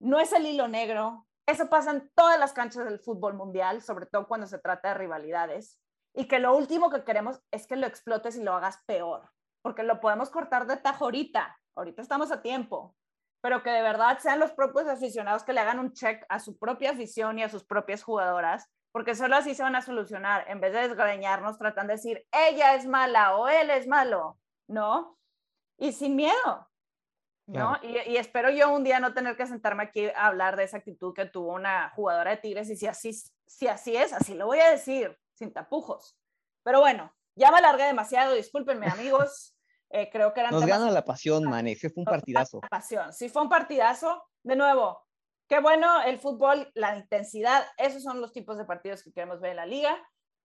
S1: no es el hilo negro. Eso pasa en todas las canchas del fútbol mundial, sobre todo cuando se trata de rivalidades. Y que lo último que queremos es que lo explotes y lo hagas peor, porque lo podemos cortar de tajo ahorita. Ahorita estamos a tiempo, pero que de verdad sean los propios aficionados que le hagan un check a su propia afición y a sus propias jugadoras porque solo así se van a solucionar, en vez de desgreñarnos, tratan de decir, ella es mala o él es malo, ¿no? Y sin miedo, ¿no? Y, espero yo un día no tener que sentarme aquí a hablar de esa actitud que tuvo una jugadora de Tigres, y si así, si así es, así lo voy a decir, sin tapujos. Pero bueno, Ya me alargué demasiado, discúlpenme amigos. Eh, creo que eran
S2: Nos gana la pasión, man, ese fue un partidazo.
S1: La pasión, sí fue un partidazo. De nuevo, qué bueno el fútbol, la intensidad, esos son los tipos de partidos que queremos ver en la liga.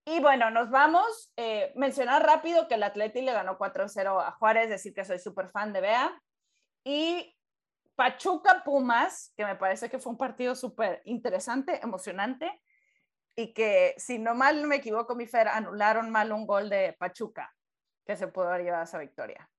S1: Y bueno, nos vamos. Eh, mencionar rápido que el Atleti le ganó 4-0 a Juárez, decir que soy súper fan de Bea. Y Pachuca Pumas, que me parece que fue un partido súper interesante, emocionante, y que si no mal me equivoco, mi Fer, anularon mal un gol de Pachuca, que se pudo haber llevado esa victoria.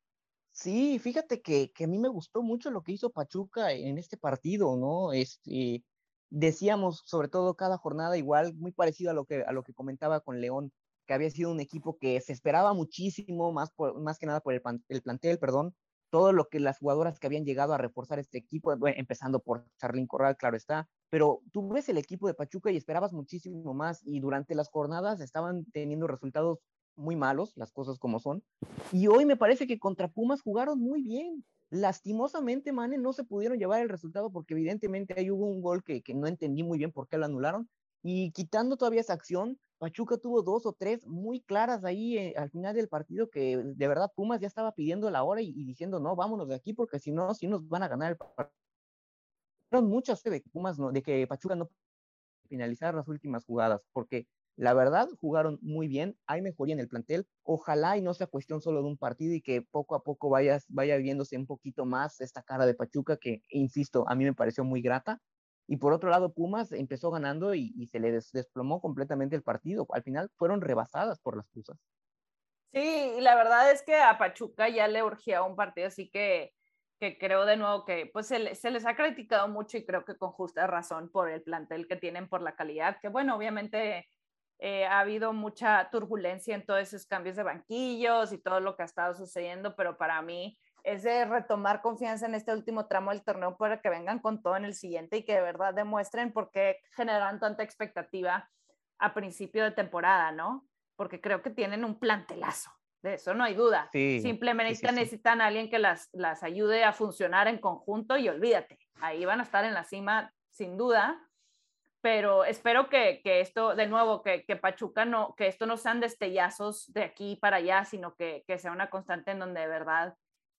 S2: Sí, fíjate que, que, a mí me gustó mucho lo que hizo Pachuca en este partido, ¿no? Este, decíamos, sobre todo cada jornada, igual, muy parecido a lo que, a lo que comentaba con León, que había sido un equipo que se esperaba muchísimo, más, por, más que nada por el, el plantel, perdón, todo lo que las jugadoras que habían llegado a reforzar este equipo, empezando por Charlín Corral, claro está, pero tú ves el equipo de Pachuca y esperabas muchísimo más y durante las jornadas estaban teniendo resultados muy malos, las cosas como son, y hoy me parece que contra Pumas jugaron muy bien, Lastimosamente, Mane, no se pudieron llevar el resultado porque evidentemente ahí hubo un gol que, que no entendí muy bien por qué lo anularon. Y quitando todavía esa acción, Pachuca tuvo dos o tres muy claras ahí eh, al final del partido que de verdad Pumas ya estaba pidiendo la hora y, diciendo, no, vámonos de aquí porque si no, si nos van a ganar el partido. muchas de Pumas, no, de que Pachuca no finalizar las últimas jugadas, porque la verdad, jugaron muy bien, hay mejoría en el plantel. Ojalá y no sea cuestión solo de un partido y que poco a poco vaya, vaya viéndose un poquito más esta cara de Pachuca que, insisto, a mí me pareció muy grata. Y por otro lado, Pumas empezó ganando y, se le desplomó completamente el partido. Al final fueron rebasadas por las Pusas.
S1: Sí, la verdad es que a Pachuca ya le urgía un partido, así que, que creo de nuevo que pues se, se, les ha criticado mucho y creo que con justa razón por el plantel que tienen, por la calidad, que bueno, obviamente eh, ha habido mucha turbulencia en todos esos cambios de banquillos y todo lo que ha estado sucediendo, pero para mí es de retomar confianza en este último tramo del torneo para que vengan con todo en el siguiente y que de verdad demuestren por qué generan tanta expectativa a principio de temporada, ¿no? Porque creo que tienen un plantelazo, de eso no hay duda. Simplemente necesitan a alguien que las, las ayude a funcionar en conjunto y olvídate, ahí van a estar en la cima sin duda pero espero que, que esto, de nuevo, que, que, Pachuca no, que esto no sean destellazos de aquí para allá, sino que, que sea una constante en donde de verdad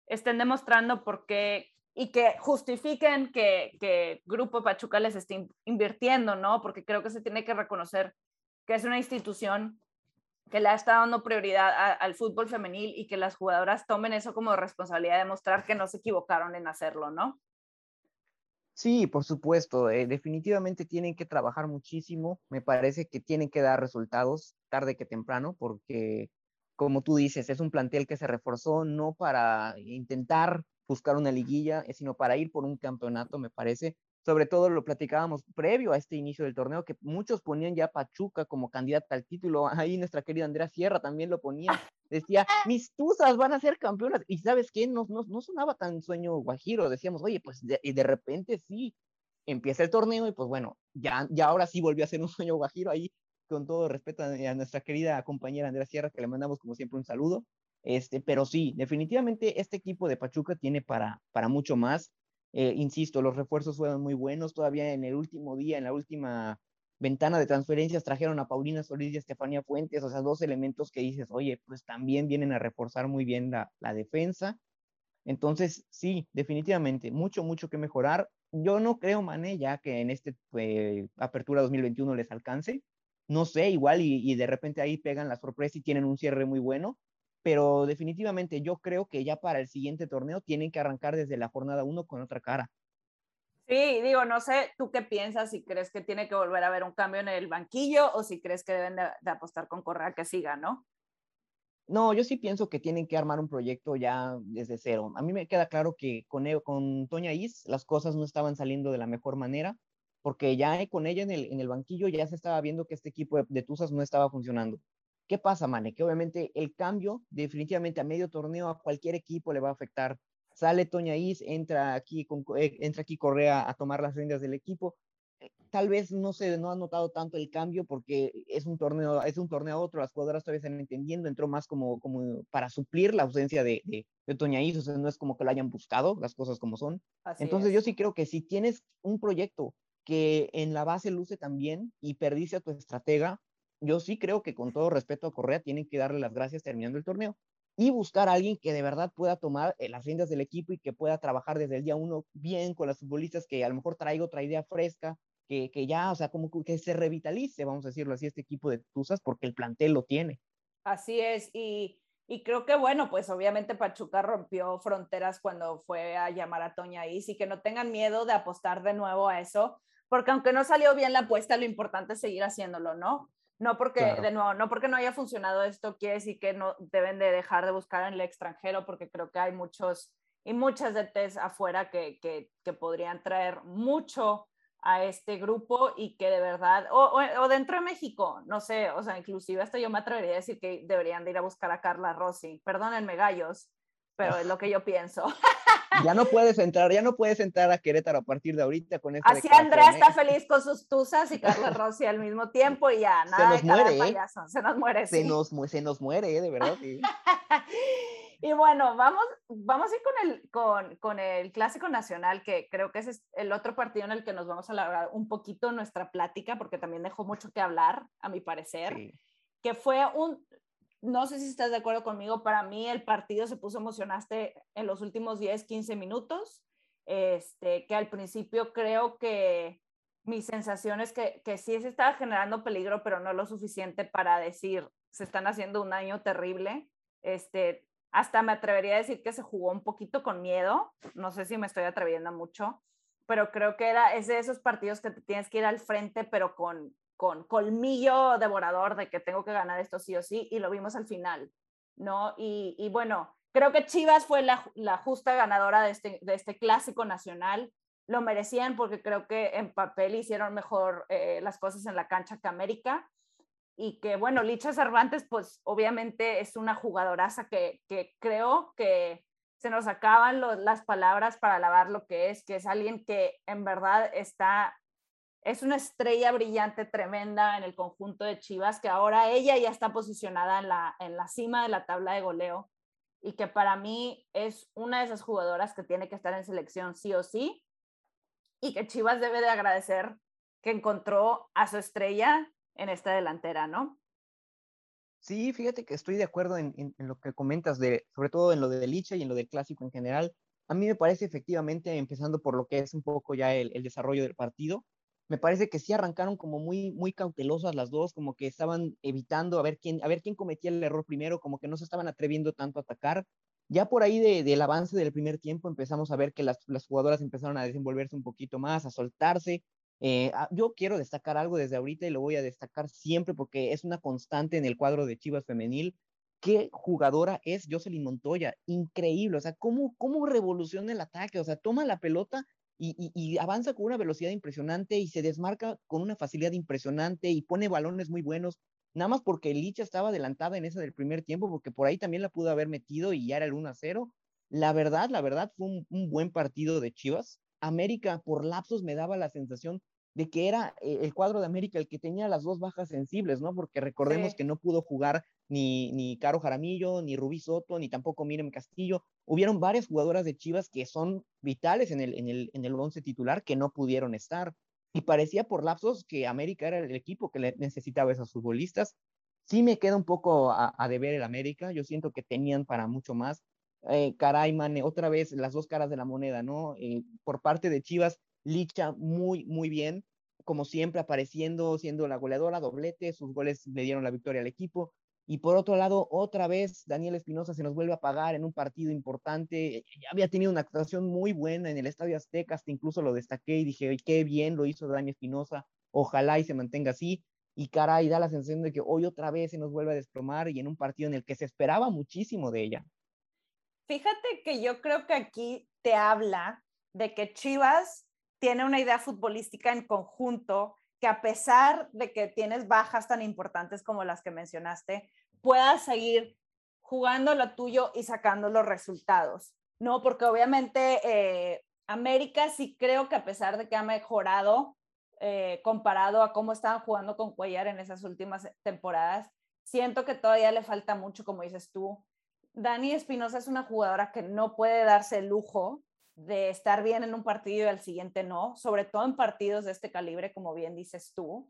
S1: estén demostrando por qué y que justifiquen que, que Grupo Pachuca les esté invirtiendo, ¿no? Porque creo que se tiene que reconocer que es una institución que le estado dando prioridad al fútbol femenil y que las jugadoras tomen eso como responsabilidad de mostrar que no se equivocaron en hacerlo, ¿no?
S2: Sí, por supuesto, eh, definitivamente tienen que trabajar muchísimo, me parece que tienen que dar resultados tarde que temprano, porque como tú dices, es un plantel que se reforzó no para intentar buscar una liguilla, eh, sino para ir por un campeonato, me parece, sobre todo lo platicábamos previo a este inicio del torneo, que muchos ponían ya Pachuca como candidata al título. Ahí nuestra querida Andrea Sierra también lo ponía. Decía, mis tuzas van a ser campeonas. Y sabes qué, no, no, no sonaba tan sueño guajiro. Decíamos, oye, pues y de repente sí, empieza el torneo y pues bueno, ya, ya ahora sí volvió a ser un sueño guajiro ahí. Con todo respeto a nuestra querida compañera Andrea Sierra, que le mandamos como siempre un saludo. Este, pero sí, definitivamente este equipo de Pachuca tiene para, para mucho más. Eh, insisto, los refuerzos fueron muy buenos. Todavía en el último día, en la última ventana de transferencias, trajeron a Paulina Solís y a Estefanía Fuentes, o sea, dos elementos que dices, oye, pues también vienen a reforzar muy bien la, la defensa. Entonces, sí, definitivamente, mucho, mucho que mejorar. Yo no creo, Mané, ya que en este eh, Apertura 2021 les alcance. No sé, igual y, y de repente ahí pegan la sorpresa y tienen un cierre muy bueno, pero definitivamente yo creo que ya para el siguiente torneo tienen que arrancar desde la jornada 1 con otra cara.
S1: Sí, digo, no sé, ¿tú qué piensas? Si crees que tiene que volver a haber un cambio en el banquillo o si crees que deben de, apostar con Correa que siga, ¿no?
S2: No, yo sí pienso que tienen que armar un proyecto ya desde cero. A mí me queda claro que con, e, con Toña Is las cosas no estaban saliendo de la mejor manera, porque ya con ella en el, en el banquillo ya se estaba viendo que este equipo de, de Tuzas no estaba funcionando. ¿Qué pasa, Mane? Que obviamente el cambio definitivamente a medio torneo a cualquier equipo le va a afectar. Sale Toña Is, entra aquí, con, eh, entra aquí Correa a tomar las riendas del equipo. Eh, tal vez no se no ha notado tanto el cambio porque es un torneo, es un torneo a otro, las jugadoras todavía están entendiendo, entró más como, como para suplir la ausencia de, de, de Toña Is, o sea, no es como que lo hayan buscado, las cosas como son. Entonces yo sí creo que si tienes un proyecto que en la base luce también y perdice a tu estratega, yo sí creo que con todo respeto a Correa tienen que darle las gracias terminando el torneo y buscar a alguien que de verdad pueda tomar eh, las riendas del equipo y que pueda trabajar desde el día uno bien con las futbolistas, que a lo mejor traiga otra idea fresca, que, que ya, o sea, como que se revitalice, vamos a decirlo así, este equipo de Tuzas, porque el plantel lo tiene.
S1: Así es, y, y creo que bueno, pues obviamente Pachuca rompió fronteras cuando fue a llamar a Toña y que no tengan miedo de apostar de nuevo a eso, porque aunque no salió bien la apuesta, lo importante es seguir haciéndolo, ¿no? No porque, de nuevo, no porque no haya funcionado esto, quiere decir que no deben de dejar de buscar en el extranjero, porque creo que hay muchos y muchas de test afuera que, que, que podrían traer mucho a este grupo y que de verdad, o, o, dentro de México, no sé, o sea, inclusive hasta yo me atrevería a decir que deberían de ir a buscar a Carla Rossi, perdónenme gallos, pero es lo que yo pienso.
S2: Ya no puedes entrar, ya no puedes entrar a Querétaro a partir de ahorita con esto.
S1: Así Andrea está feliz con sus tuzas y Carla Rossi al mismo tiempo y ya, nada se nos muere, ¿eh? se nos muere.
S2: Se, nos, se nos muere, ¿eh? de verdad. Sí.
S1: y bueno, vamos, vamos a ir con el, con, con, el Clásico Nacional, que creo que es el otro partido en el que nos vamos a alargar un poquito nuestra plática, porque también dejó mucho que hablar, a mi parecer. Sí. Que fue un, no sé si estás de acuerdo conmigo, para mí el partido se puso emocionante en los últimos 10, 15 minutos, este, que al principio creo que mi sensación es que, que sí se estaba generando peligro, pero no lo suficiente para decir, se están haciendo un daño terrible. Este, hasta me atrevería a decir que se jugó un poquito con miedo, no sé si me estoy atreviendo mucho, pero creo que era, es de esos partidos que te tienes que ir al frente, pero con, con colmillo devorador de que tengo que ganar esto sí o sí, y lo vimos al final, ¿no? Y, y bueno, creo que Chivas fue la, la justa ganadora de este, de este, clásico nacional. Lo merecían porque creo que en papel hicieron mejor eh, las cosas en la cancha que América. Y que, bueno, Licha Cervantes, pues obviamente es una jugadoraza que, que creo que se nos acaban las palabras para alabar lo que es, que es alguien que en verdad está es una estrella brillante tremenda en el conjunto de Chivas, que ahora ella ya está posicionada en la, en la cima de la tabla de goleo y que para mí es una de esas jugadoras que tiene que estar en selección sí o sí y que Chivas debe de agradecer que encontró a su estrella en esta delantera, ¿no?
S2: Sí, fíjate que estoy de acuerdo en, lo que comentas, de, sobre todo en lo de Licha y en lo del clásico en general. A mí me parece efectivamente, empezando por lo que es un poco ya el desarrollo del partido, me parece que sí arrancaron como muy, muy cautelosas las dos, como que estaban evitando a ver quién, a ver quién cometía el error primero, como que no se estaban atreviendo tanto a atacar. Ya por ahí de, del avance del primer tiempo empezamos a ver que las, las jugadoras empezaron a desenvolverse un poquito más, a soltarse. Eh, ah, yo quiero destacar algo desde ahorita y lo voy a destacar siempre porque es una constante en el cuadro de Chivas Femenil. Qué jugadora es Jocelyn Montoya, increíble, o sea, cómo, cómo revoluciona el ataque, o sea, toma la pelota y, avanza con una velocidad impresionante y se desmarca con una facilidad impresionante y pone balones muy buenos, nada más porque Licha estaba adelantada en esa del primer tiempo, porque por ahí también la pudo haber metido y ya era el 1 a 0. La verdad, la verdad fue un, un buen partido de Chivas. América por lapsos me daba la sensación de que era eh, el cuadro de América el que tenía las dos bajas sensibles, ¿no? Porque recordemos sí. que no pudo jugar ni, ni Caro Jaramillo, ni Rubí Soto, ni tampoco Miriam Castillo. Hubieron varias jugadoras de Chivas que son vitales en el, en el, en el once titular que no pudieron estar. Y parecía por lapsos que América era el equipo que necesitaba a esos futbolistas. Sí me queda un poco a, a deber el América. Yo siento que tenían para mucho más. Eh, caray, man, otra vez las dos caras de la moneda, ¿no? Eh, por parte de Chivas, Licha muy, muy bien, como siempre apareciendo, siendo la goleadora, doblete, sus goles le dieron la victoria al equipo. Y por otro lado, otra vez Daniel Espinosa se nos vuelve a pagar en un partido importante. Ya había tenido una actuación muy buena en el Estadio Azteca, hasta incluso lo destaqué y dije, qué bien lo hizo Daniel Espinosa, ojalá y se mantenga así. Y caray, da la sensación de que hoy otra vez se nos vuelve a desplomar y en un partido en el que se esperaba muchísimo de ella.
S1: Fíjate que yo creo que aquí te habla de que Chivas tiene una idea futbolística en conjunto que a pesar de que tienes bajas tan importantes como las que mencionaste, puedas seguir jugando lo tuyo y sacando los resultados, ¿no? Porque obviamente eh, América sí creo que a pesar de que ha mejorado eh, comparado a cómo estaban jugando con Cuellar en esas últimas temporadas, siento que todavía le falta mucho, como dices tú. Dani Espinosa es una jugadora que no puede darse el lujo de estar bien en un partido y al siguiente no, sobre todo en partidos de este calibre, como bien dices tú.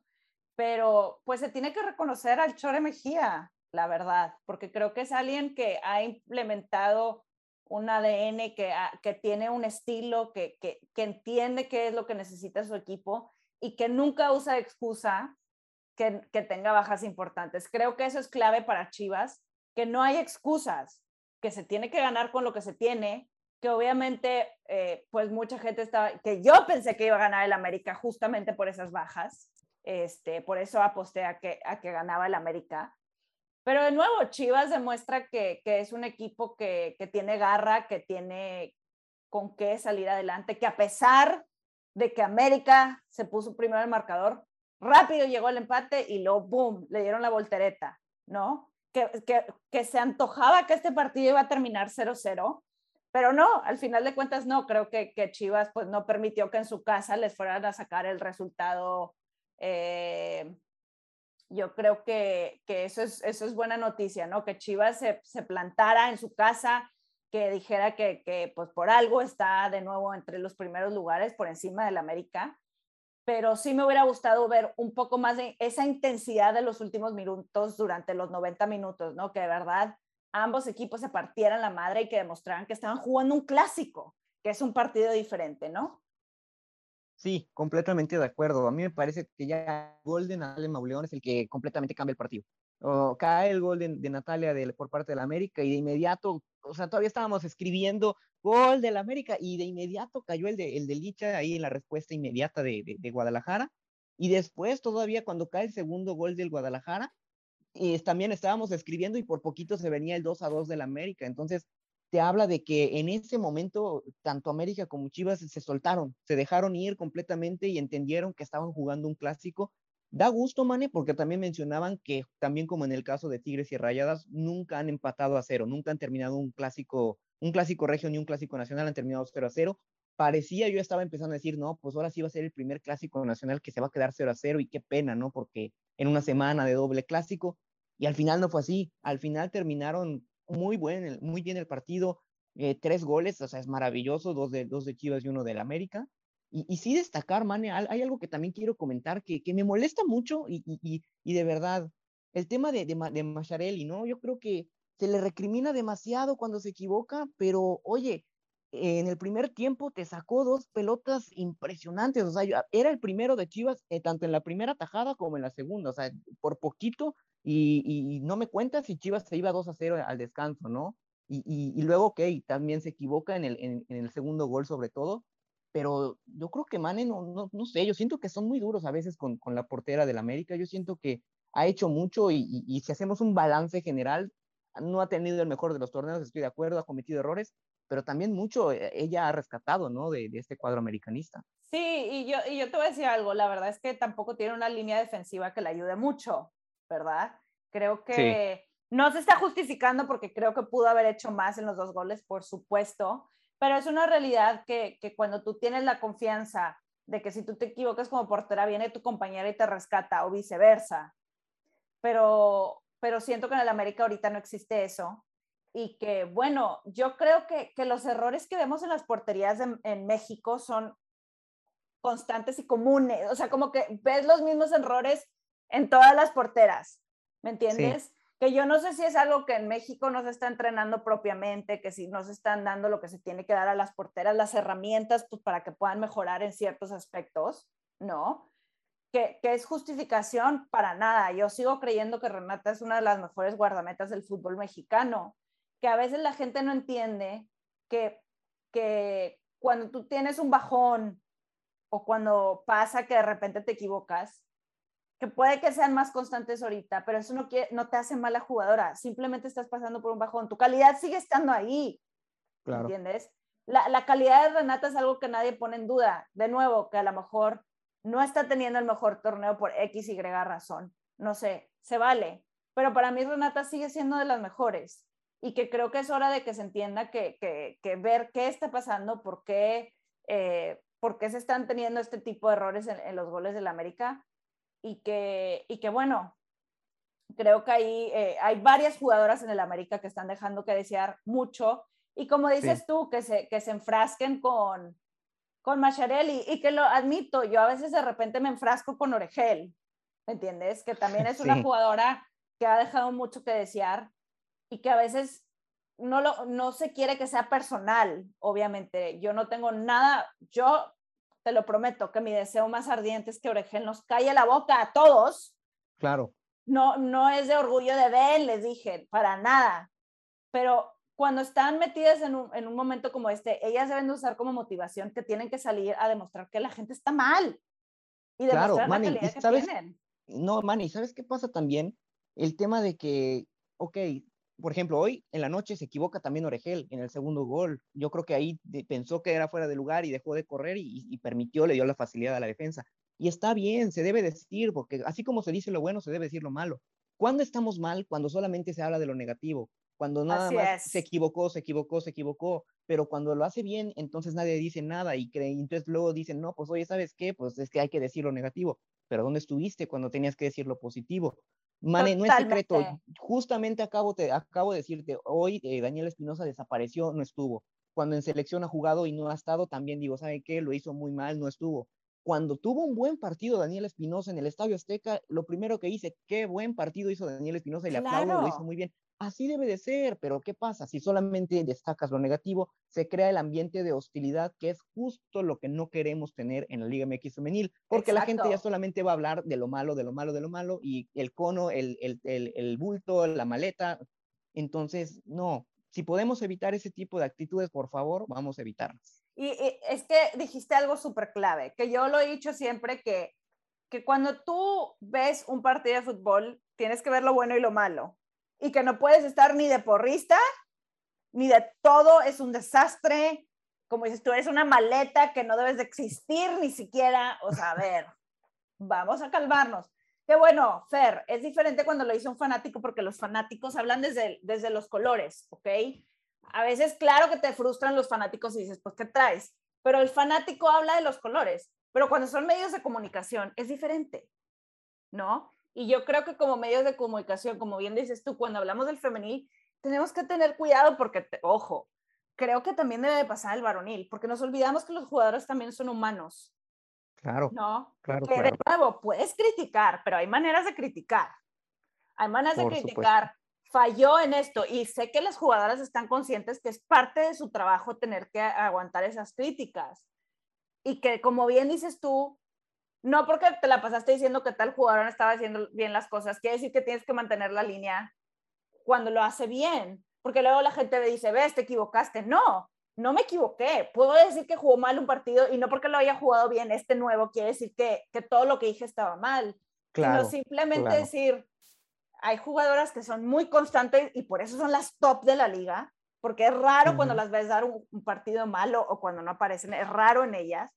S1: pero pues se tiene que reconocer al Chore Mejía, la verdad, porque creo que es alguien que ha implementado un ADN, que, que tiene un estilo, que, que, que, entiende qué es lo que necesita su equipo y que nunca usa excusa que, que tenga bajas importantes. Creo que eso es clave para Chivas, que no hay excusas, que se tiene que ganar con lo que se tiene, que obviamente, eh, pues mucha gente estaba, que yo pensé que iba a ganar el América justamente por esas bajas, este, por eso aposté a que, a que ganaba el América. Pero de nuevo, Chivas demuestra que, que es un equipo que, que, tiene garra, que tiene con qué salir adelante, que a pesar de que América se puso primero el marcador, rápido llegó el empate y luego, ¡boom!, le dieron la voltereta, ¿no? Que, que, que se antojaba que este partido iba a terminar 0-0, pero no, al final de cuentas no, creo que, Chivas pues no permitió que en su casa les fueran a sacar el resultado eh, yo creo que, que, eso, es, eso es buena noticia, ¿no? Que Chivas se, se plantara en su casa, que dijera que, que, pues por algo está de nuevo entre los primeros lugares por encima del América, pero sí me hubiera gustado ver un poco más de esa intensidad de los últimos minutos durante los 90 minutos, ¿no? Que de verdad ambos equipos se partieran la madre y que demostraran que estaban jugando un clásico, que es un partido diferente, ¿no?
S2: Sí, completamente de acuerdo. A mí me parece que ya el gol de Mauleón es el que completamente cambia el partido. O cae el gol de, Natalia por parte de la América y de inmediato, o sea, todavía estábamos escribiendo gol de la América y de inmediato cayó el de, el de Licha ahí en la respuesta inmediata de, de, Guadalajara. Y después todavía cuando cae el segundo gol del Guadalajara, y también estábamos escribiendo y por poquito se venía el 2 a 2 del América. Entonces, te habla de que en ese momento tanto América como Chivas se soltaron, se dejaron ir completamente y entendieron que estaban jugando un clásico. Da gusto, Mane, porque también mencionaban que también como en el caso de Tigres y Rayadas, nunca han empatado a cero, nunca han terminado un clásico, un clásico regio ni un clásico nacional, han terminado 0 a 0. Parecía, yo estaba empezando a decir, no, pues ahora sí va a ser el primer clásico nacional que se va a quedar 0 a 0 y qué pena, ¿no? Porque en una semana de doble clásico, y al final no fue así, al final terminaron muy, buen, muy bien el partido, eh, tres goles, o sea, es maravilloso, dos de, dos de Chivas y uno del América. Y, y sí destacar, Mane, hay algo que también quiero comentar que, que me molesta mucho y, y, y, de verdad, el tema de, de, de Macharelli, ¿no? Yo creo que se le recrimina demasiado cuando se equivoca, pero oye, en el primer tiempo te sacó dos pelotas impresionantes, o sea, era el primero de Chivas, eh, tanto en la primera tajada como en la segunda, o sea, por poquito y, no me cuentas si Chivas se iba 2 a 0 al descanso, ¿no? Y, luego, ok, también se equivoca en el, en, el, segundo gol sobre todo, pero yo creo que Mane, no, no, no, sé, yo siento que son muy duros a veces con, con la portera del América, yo siento que ha hecho mucho y, y, si hacemos un balance general, no ha tenido el mejor de los torneos, estoy de acuerdo, ha cometido errores, pero también mucho eh, ella ha rescatado, ¿no? De, de, este cuadro americanista.
S1: Sí, y yo, y yo te voy a decir algo, la verdad es que tampoco tiene una línea defensiva que le ayude mucho. ¿verdad? Creo que no se está justificando porque creo que pudo haber hecho más en los dos goles, por supuesto, pero es una realidad que, que cuando tú tienes la confianza de que si tú te equivocas como portera, viene tu compañera y te rescata o viceversa. Pero, pero siento que en el América ahorita no existe eso. Y que, bueno, yo creo que, que los errores que vemos en las porterías en, en México son constantes y comunes. O sea, como que ves los mismos errores en todas las porteras, ¿me entiendes? Que yo no sé si es algo que en México no se está entrenando propiamente, que si no se están dando lo que se tiene que dar a las porteras, las herramientas pues, para que puedan mejorar en ciertos aspectos, ¿no? Que, que, es justificación para nada. Yo sigo creyendo que Renata es una de las mejores guardametas del fútbol mexicano, que a veces la gente no entiende que, que cuando tú tienes un bajón o cuando pasa que de repente te equivocas, que puede que sean más constantes ahorita, pero eso no, quiere, no te hace mala jugadora, simplemente estás pasando por un bajón, tu calidad sigue estando ahí, claro. ¿entiendes? La, la, calidad de Renata es algo que nadie pone en duda, de nuevo, que a lo mejor no está teniendo el mejor torneo por X, Y razón, no sé, se vale, pero para mí Renata sigue siendo de las mejores y que creo que es hora de que se entienda que, que, que ver qué está pasando, por qué, eh, por qué se están teniendo este tipo de errores en, en los goles del América y que, y que bueno, creo que ahí eh, hay varias jugadoras en el América que están dejando que desear mucho. Y como dices sí. tú, que se, que se enfrasquen con, con Macharelli y que lo admito, yo a veces de repente me enfrasco con Oregel, ¿me entiendes? Que también es una jugadora que ha dejado mucho que desear y que a veces no, lo, no se quiere que sea personal, obviamente. Yo no tengo nada, yo te lo prometo, que mi deseo más ardiente es que Oregel nos calle la boca a todos.
S2: Claro.
S1: No, no es de orgullo de Ben, les dije, para nada. Pero cuando están metidas en un, en un momento como este, ellas deben de usar como motivación que tienen que salir a demostrar que la gente está mal. Y demostrar la calidad que tienen.
S2: No, Manny, ¿sabes qué pasa también? El tema de que, ok, por ejemplo, hoy en la noche se equivoca también Oregel en el segundo gol. Yo creo que ahí pensó que era fuera de lugar y dejó de correr y, permitió, le dio la facilidad a la defensa. Y está bien, se debe decir, porque así como se dice lo bueno, se debe decir lo malo. ¿Cuándo estamos mal? Cuando solamente se habla de lo negativo. Cuando nada más se equivocó, se equivocó, se equivocó. Pero cuando lo hace bien, entonces nadie dice nada y cree, entonces luego dicen, no, pues oye, ¿sabes qué? Pues es que hay que decir lo negativo. Pero ¿dónde estuviste cuando tenías que decir lo positivo? Mane, no es secreto. Justamente acabo, te, acabo de decirte, hoy eh, Daniel Espinosa desapareció, no estuvo. Cuando en selección ha jugado y no ha estado, también digo, ¿sabe qué? Lo hizo muy mal, no estuvo. Cuando tuvo un buen partido Daniel Espinosa en el Estadio Azteca, lo primero que hice, qué buen partido hizo Daniel Espinosa y le aplaudo, lo hizo muy bien. Así debe de ser, pero ¿qué pasa? Si solamente destacas lo negativo, se crea el ambiente de hostilidad, que es justo lo que no queremos tener en la Liga MX femenil, porque la gente ya solamente va a hablar de lo malo, de lo malo, de lo malo, y el cono, el, el, el, bulto, la maleta. Entonces, no, si podemos evitar ese tipo de actitudes, por favor, vamos a evitarlas.
S1: Y, es que dijiste algo súper clave, que yo lo he dicho siempre, que, que cuando tú ves un partido de fútbol, tienes que ver lo bueno y lo malo y que no puedes estar ni de porrista, ni de todo, es un desastre. Como dices tú, eres una maleta que no debes de existir ni siquiera. O sea, a ver, vamos a calmarnos. Qué bueno, Fer, es diferente cuando lo dice un fanático porque los fanáticos hablan desde, desde los colores, ¿ok? A veces, claro que te frustran los fanáticos y dices, pues, ¿qué traes? Pero el fanático habla de los colores. Pero cuando son medios de comunicación es diferente, ¿no? Y yo creo que como medios de comunicación, como bien dices tú, cuando hablamos del femenil, tenemos que tener cuidado porque, ojo, creo que también debe pasar el varonil, porque nos olvidamos que los jugadores también son humanos.
S2: Claro.
S1: ¿No?
S2: Claro,
S1: que de nuevo, puedes criticar, pero hay maneras de criticar. Hay maneras de criticar. Falló en esto y sé que las jugadoras están conscientes que es parte de su trabajo tener que aguantar esas críticas. Y que, como bien dices tú, no porque te la pasaste diciendo que tal jugador no estaba haciendo bien las cosas, quiere decir que tienes que mantener la línea cuando lo hace bien, porque luego la gente me dice, ves, te equivocaste. No, no me equivoqué. Puedo decir que jugó mal un partido y no porque lo haya jugado bien este nuevo quiere decir que, que todo lo que dije estaba mal. Claro, sino simplemente decir, hay jugadoras que son muy constantes y por eso son las top de la liga, porque es raro cuando las ves dar un, un, partido malo o cuando no aparecen, es raro en ellas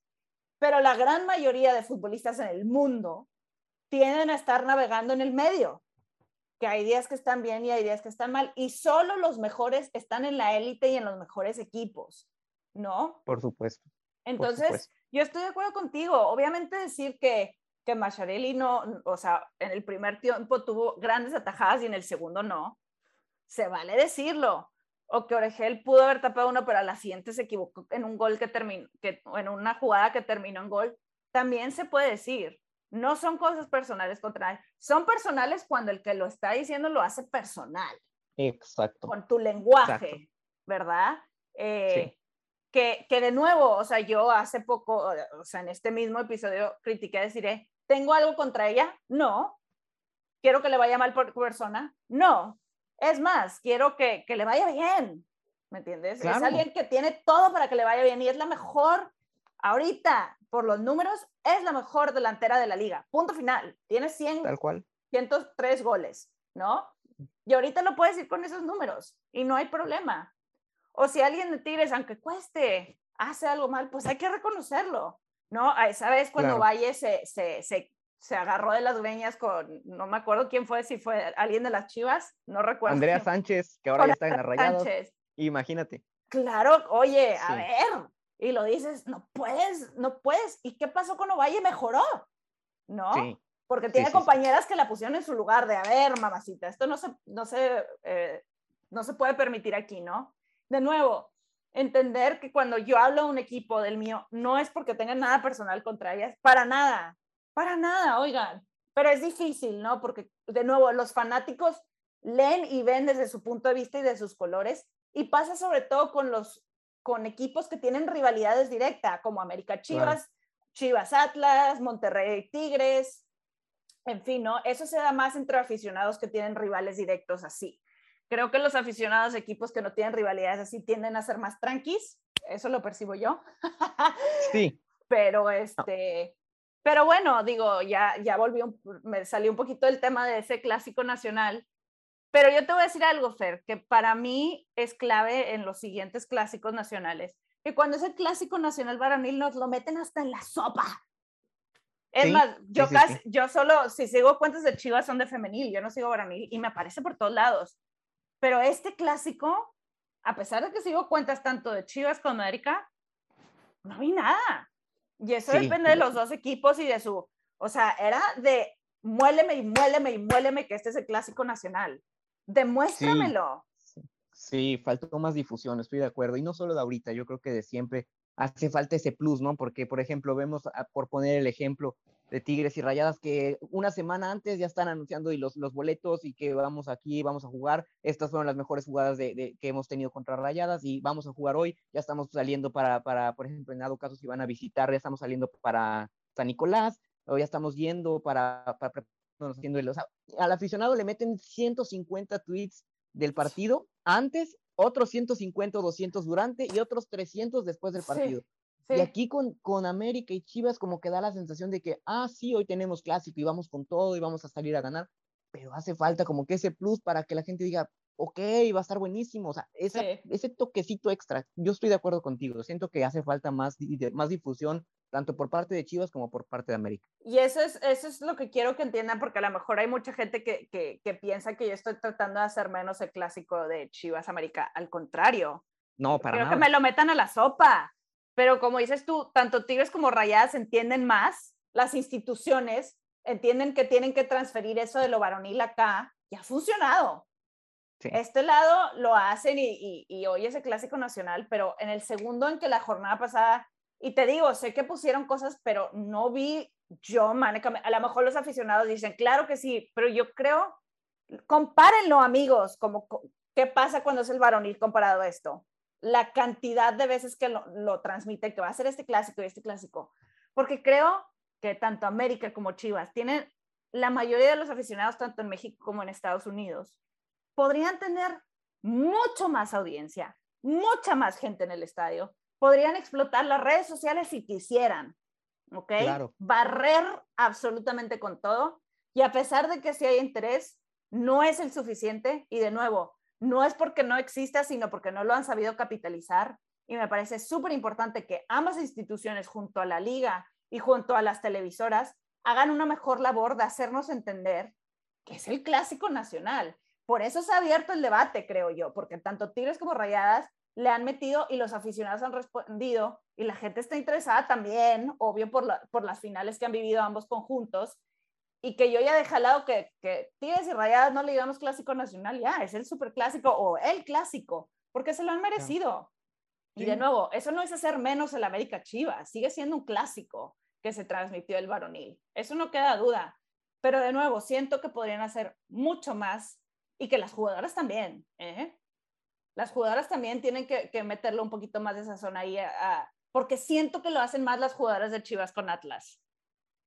S1: pero la gran mayoría de futbolistas en el mundo tienden a estar navegando en el medio, que hay días que están bien y hay días que están mal, y solo los mejores están en la élite y en los mejores equipos, ¿no?
S2: Por supuesto.
S1: Entonces, yo estoy de acuerdo contigo. Obviamente decir que, que Macharelli no, o sea, en el primer tiempo tuvo grandes atajadas y en el segundo no, se vale decirlo o que Oregel pudo haber tapado uno, pero a la siguiente se equivocó en un gol que terminó, que, en una jugada que terminó en gol, también se puede decir. No son cosas personales contra él, son personales cuando el que lo está diciendo lo hace personal.
S2: Exacto.
S1: Con tu lenguaje, ¿verdad? Eh, que, que de nuevo, o sea, yo hace poco, o sea, en este mismo episodio critiqué, deciré, ¿tengo algo contra ella? No. ¿Quiero que le vaya mal por persona? No es más, quiero que, le vaya bien, ¿me entiendes? Es alguien que tiene todo para que le vaya bien y es la mejor, ahorita, por los números, es la mejor delantera de la liga. Punto final. Tiene 100,
S2: Tal cual.
S1: 103 goles, ¿no? Y ahorita lo puedes ir con esos números y no hay problema. O si alguien de Tigres, aunque cueste, hace algo mal, pues hay que reconocerlo, ¿no? Vez cuando Valle se, se, se se agarró de las greñas con, no me acuerdo quién fue, si fue alguien de las Chivas, no recuerdo.
S2: Andrea Sánchez, que ahora ya está en la Sánchez. Imagínate.
S1: Claro, oye, a ver, y lo dices, no puedes, no puedes. ¿Y qué pasó con Ovalle? Mejoró, ¿no? Sí. Porque tiene compañeras que la pusieron en su lugar de, a ver, mamacita, esto no se, no se, eh, no se puede permitir aquí, ¿no? De nuevo, entender que cuando yo hablo de un equipo del mío, no es porque tenga nada personal contra ellas, para nada, para nada, oigan. pero es difícil, ¿no? Porque de nuevo, los fanáticos leen y ven desde su punto de vista y de sus colores, y pasa sobre todo con los con equipos que tienen rivalidades directas, como América Chivas, Chivas Atlas, Monterrey Tigres, en fin, ¿no? Eso se da más entre aficionados que tienen rivales directos así. Creo que los aficionados de equipos que no tienen rivalidades así tienden a ser más tranquis, eso lo percibo yo.
S2: Sí.
S1: Pero este, pero bueno, digo, ya, ya volvió, me salió un poquito el tema de ese clásico nacional, pero yo te voy a decir algo, Fer, que para mí es clave en los siguientes clásicos nacionales, que cuando es el clásico nacional varonil nos lo meten hasta en la sopa. Es más, yo casi, yo solo, si sigo cuentas de Chivas son de femenil, yo no sigo varonil y me aparece por todos lados. Pero este clásico, a pesar de que sigo cuentas tanto de Chivas como de América, no vi nada. Y eso depende de los dos equipos y de su, o sea, era de muéleme y muéleme y muéleme que este es el clásico nacional. Demuéstramelo.
S2: Sí, faltó más difusión, estoy de acuerdo. Y no solo de ahorita, yo creo que de siempre hace falta ese plus, ¿no? Porque, por ejemplo, vemos, por poner el ejemplo de Tigres y Rayadas, que una semana antes ya están anunciando y los, los boletos y que vamos aquí, vamos a jugar. Estas fueron las mejores jugadas de, que hemos tenido contra Rayadas y vamos a jugar hoy. Ya estamos saliendo para, para, por ejemplo, en dado caso, si van a visitar, ya estamos saliendo para San Nicolás, o ya estamos yendo para, para al aficionado le meten 150 tweets del partido antes, otros 150 o 200 durante y otros 300 después del partido. Y aquí con, con América y Chivas como que da la sensación de que, ah, sí, hoy tenemos clásico y vamos con todo y vamos a salir a ganar, pero hace falta como que ese plus para que la gente diga, ok, va a estar buenísimo, o sea, ese toquecito extra, yo estoy de acuerdo contigo, siento que hace falta más, más difusión tanto por parte de Chivas como por parte de América.
S1: Y eso es, eso es lo que quiero que entiendan, porque a lo mejor hay mucha gente que, que, que piensa que yo estoy tratando de hacer menos el clásico de Chivas América. Al contrario.
S2: No, para
S1: Quiero que me lo metan a la sopa. Pero como dices tú, tanto Tigres como Rayadas entienden más, las instituciones entienden que tienen que transferir eso de lo varonil acá, y ha funcionado. Este lado lo hacen y, y, y hoy es el clásico nacional, pero en el segundo en que la jornada pasada y te digo, sé que pusieron cosas, pero no vi yo, a lo mejor los aficionados dicen, claro que sí, pero yo creo, compárenlo amigos, como qué pasa cuando es el varonil comparado a esto. La cantidad de veces que lo, lo transmite, que va a ser este clásico y este clásico. Porque creo que tanto América como Chivas tienen la mayoría de los aficionados, tanto en México como en Estados Unidos, podrían tener mucho más audiencia, mucha más gente en el estadio, podrían explotar las redes sociales si quisieran, ¿ok? Barrer absolutamente con todo y a pesar de que sí hay interés, no es el suficiente y de nuevo, no es porque no exista, sino porque no lo han sabido capitalizar y me parece súper importante que ambas instituciones junto a la liga y junto a las televisoras hagan una mejor labor de hacernos entender que es el clásico nacional. Por eso se ha abierto el debate, creo yo, porque tanto Tigres como Rayadas le han metido y los aficionados han respondido y la gente está interesada también, obvio, por, por las finales que han vivido ambos conjuntos y que yo ya dejé al lado que, que Tigres y Rayadas no le digamos clásico nacional, ya, es el super clásico o el clásico, porque se lo han merecido. Y de nuevo, eso no es hacer menos el América Chivas, sigue siendo un clásico que se transmitió el varonil. Eso no queda duda. Pero de nuevo, siento que podrían hacer mucho más y que las jugadoras también. ¿eh? Las jugadoras también tienen que, que meterle un poquito más de esa zona ahí, porque siento que lo hacen más las jugadoras de Chivas con Atlas.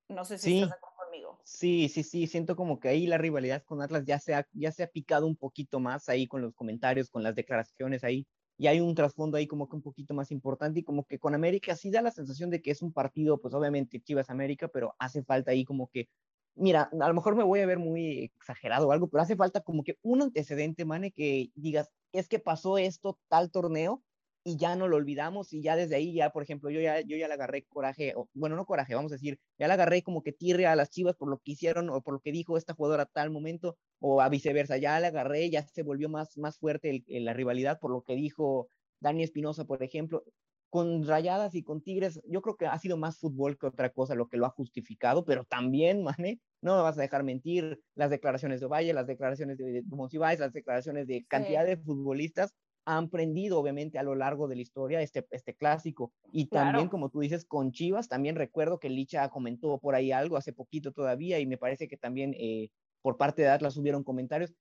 S1: No sé si estás de acuerdo conmigo.
S2: Sí, sí, sí, siento como que ahí la rivalidad con Atlas ya se, ha, ya se ha picado un poquito más ahí con los comentarios, con las declaraciones ahí, y hay un trasfondo ahí como que un poquito más importante y como que con América sí da la sensación de que es un partido, pues obviamente Chivas América, pero hace falta ahí como que mira, a lo mejor me voy a ver muy exagerado o algo, pero hace falta como que un antecedente, Mane, que digas, es que pasó esto tal torneo y ya no lo olvidamos y ya desde ahí ya, por ejemplo, yo ya, yo ya le agarré coraje, bueno, no coraje, vamos a decir, ya le agarré como que tierre a las chivas por lo que hicieron o por lo que dijo esta jugadora a tal momento o a viceversa, ya le agarré, ya se volvió más, más fuerte la rivalidad por lo que dijo Dani Espinosa, por ejemplo, con Rayadas y con Tigres, yo creo que ha sido más fútbol que otra cosa lo que lo ha justificado, pero también, mané, no me vas a dejar mentir, las declaraciones de Valle, las declaraciones de, de las declaraciones de cantidad de futbolistas han aprendido obviamente a lo largo de la historia este, este clásico. Y también, como tú dices, con Chivas, también recuerdo que Licha comentó por ahí algo hace poquito todavía y me parece que también eh, por parte de Atlas hubieron comentarios.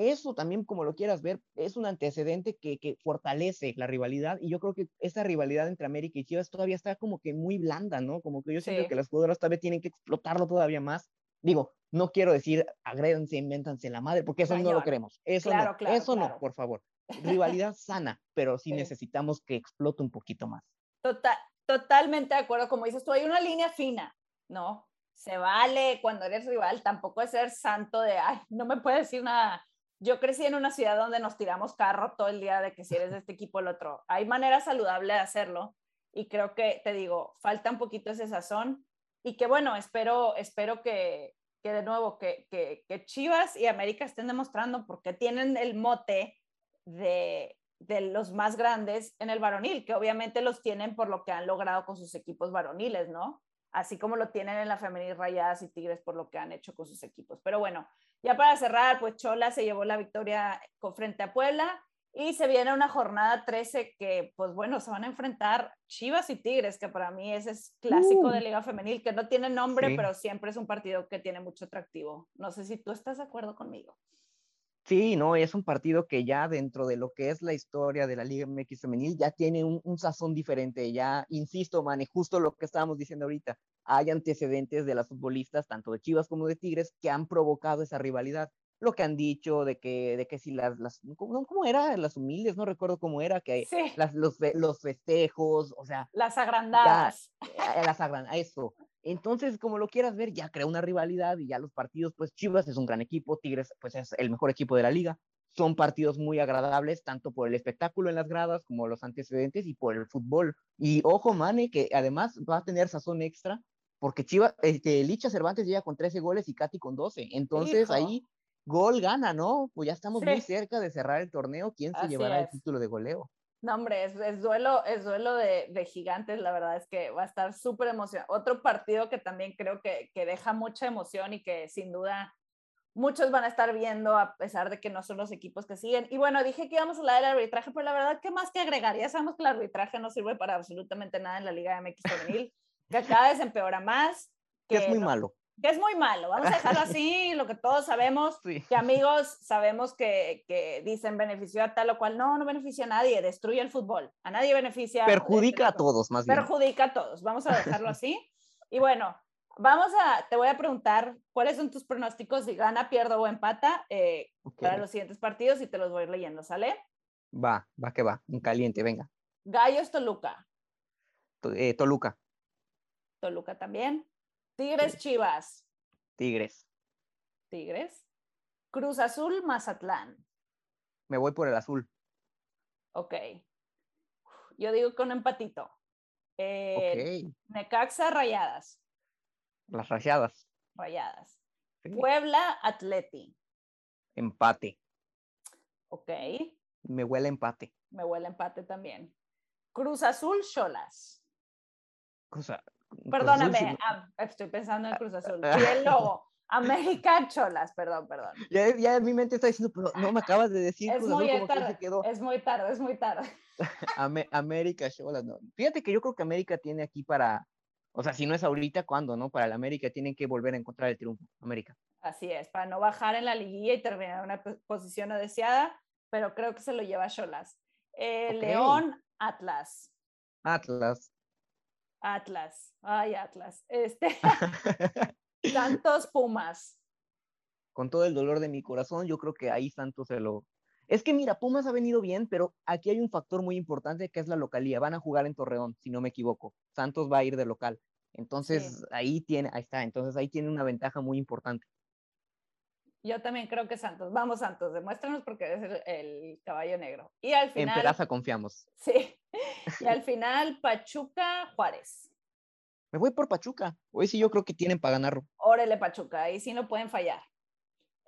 S2: Eso también, como lo quieras ver, es un antecedente que, que fortalece la rivalidad y yo creo que esa rivalidad entre América y Chivas todavía está como que muy blanda, ¿no? Como que yo siento que las jugadoras todavía tienen que explotarlo todavía más. Digo, no quiero decir agrédense, invéntanse la madre, porque eso no lo queremos. Eso no, eso no, por favor rivalidad sana, pero sí, necesitamos que explote un poquito más.
S1: Total, totalmente de acuerdo, como dices tú, hay una línea fina, ¿no? Se vale cuando eres rival, tampoco es ser santo de, ay, no me puede decir nada. Yo crecí en una ciudad donde nos tiramos carro todo el día de que si eres de este equipo o el otro. Hay manera saludable de hacerlo y creo que, te digo, falta un poquito ese sazón y que bueno, espero, espero que, que de nuevo, que, que, que Chivas y América estén demostrando porque tienen el mote de, los más grandes en el varonil, que obviamente los tienen por lo que han logrado con sus equipos varoniles, ¿no? Así como lo tienen en la femenil Rayadas y Tigres por lo que han hecho con sus equipos. Pero bueno, ya para cerrar, pues Chola se llevó la victoria con frente a Puebla y se viene una jornada 13 que, pues bueno, se van a enfrentar Chivas y Tigres, que para mí ese es clásico uh. de Liga Femenil, que no tiene nombre, pero siempre es un partido que tiene mucho atractivo. No sé si tú estás de acuerdo conmigo.
S2: Sí, no, es un partido que ya dentro de lo que es la historia de la Liga MX femenil ya tiene un, sazón diferente, ya, insisto, Mane, justo lo que estábamos diciendo ahorita, hay antecedentes de las futbolistas, tanto de Chivas como de Tigres, que han provocado esa rivalidad. Lo que han dicho de que, de que si las, las ¿cómo, era? Las humildes, no recuerdo cómo era, que las, los, los festejos, o sea.
S1: Las agrandadas.
S2: Eh, las agrandadas, eso. Entonces, como lo quieras ver, ya crea una rivalidad y ya los partidos, pues Chivas es un gran equipo, Tigres pues es el mejor equipo de la liga. Son partidos muy agradables, tanto por el espectáculo en las gradas como los antecedentes y por el fútbol. Y ojo, Mane, que además va a tener sazón extra, porque Chivas, este, Licha Cervantes llega con 13 goles y Katy con 12. Entonces ahí gol gana, ¿no? Pues ya estamos muy cerca de cerrar el torneo. ¿Quién se llevará el título de goleo?
S1: No, hombre, es, duelo, es duelo de, gigantes, la verdad es que va a estar súper emocionante. Otro partido que también creo que, deja mucha emoción y que sin duda muchos van a estar viendo a pesar de que no son los equipos que siguen. Y bueno, dije que íbamos a hablar del arbitraje, pero la verdad, ¿qué más que agregar? Ya sabemos que el arbitraje no sirve para absolutamente nada en la Liga MX femenil, que cada vez empeora más.
S2: Que, es muy malo
S1: que es muy malo. Vamos a dejarlo así, lo que todos sabemos, que amigos sabemos que, que, dicen benefició a tal o cual. No, no beneficia a nadie, destruye el fútbol. A nadie beneficia.
S2: Perjudica a todos, más
S1: bien. Perjudica a todos. Vamos a dejarlo así. Y bueno, vamos a, te voy a preguntar cuáles son tus pronósticos si gana, pierdo o empata eh, para los siguientes partidos y te los voy leyendo, ¿sale?
S2: Va, va que va, en caliente, venga.
S1: Gallos Toluca.
S2: Eh, Toluca.
S1: Toluca también. Tigres Chivas.
S2: Tigres.
S1: Tigres. Cruz Azul Mazatlán.
S2: Me voy por el azul.
S1: Ok. Yo digo con empatito. Eh, Necaxa Rayadas.
S2: Las rayadas.
S1: Rayadas. Puebla Atleti.
S2: Empate.
S1: Ok.
S2: Me huele empate.
S1: Me huele empate también. Cruz Azul Cholas.
S2: Cruz,
S1: Perdóname, ah, estoy pensando en Cruz Azul. Y el lobo. América Cholas, perdón, perdón.
S2: Ya, ya en mi mente está diciendo, pero no me acabas de decir
S1: es Cruz muy Azul, tarde, se quedó. Es muy tarde, es muy tarde.
S2: América Cholas, no. Fíjate que yo creo que América tiene aquí para, o sea, si no es ahorita, ¿cuándo, no? Para el América tienen que volver a encontrar el triunfo, América.
S1: Así es, para no bajar en la liguilla y terminar en una posición no deseada, pero creo que se lo lleva Cholas. Eh, León, Atlas.
S2: Atlas.
S1: Atlas, ay Atlas, este, Santos Pumas.
S2: Con todo el dolor de mi corazón, yo creo que ahí Santos se lo... Es que mira, Pumas ha venido bien, pero aquí hay un factor muy importante que es la localía. Van a jugar en Torreón, si no me equivoco. Santos va a ir de local. Entonces, ahí tiene, ahí está, entonces ahí tiene una ventaja muy importante.
S1: Yo también creo que Santos. Vamos, Santos, demuéstranos porque eres el, caballo negro. Y al final.
S2: En Peraza confiamos.
S1: Sí. Y al final, Pachuca Juárez.
S2: Me voy por Pachuca. Hoy sí yo creo que tienen para ganarlo.
S1: Órale, Pachuca. Ahí sí no pueden fallar.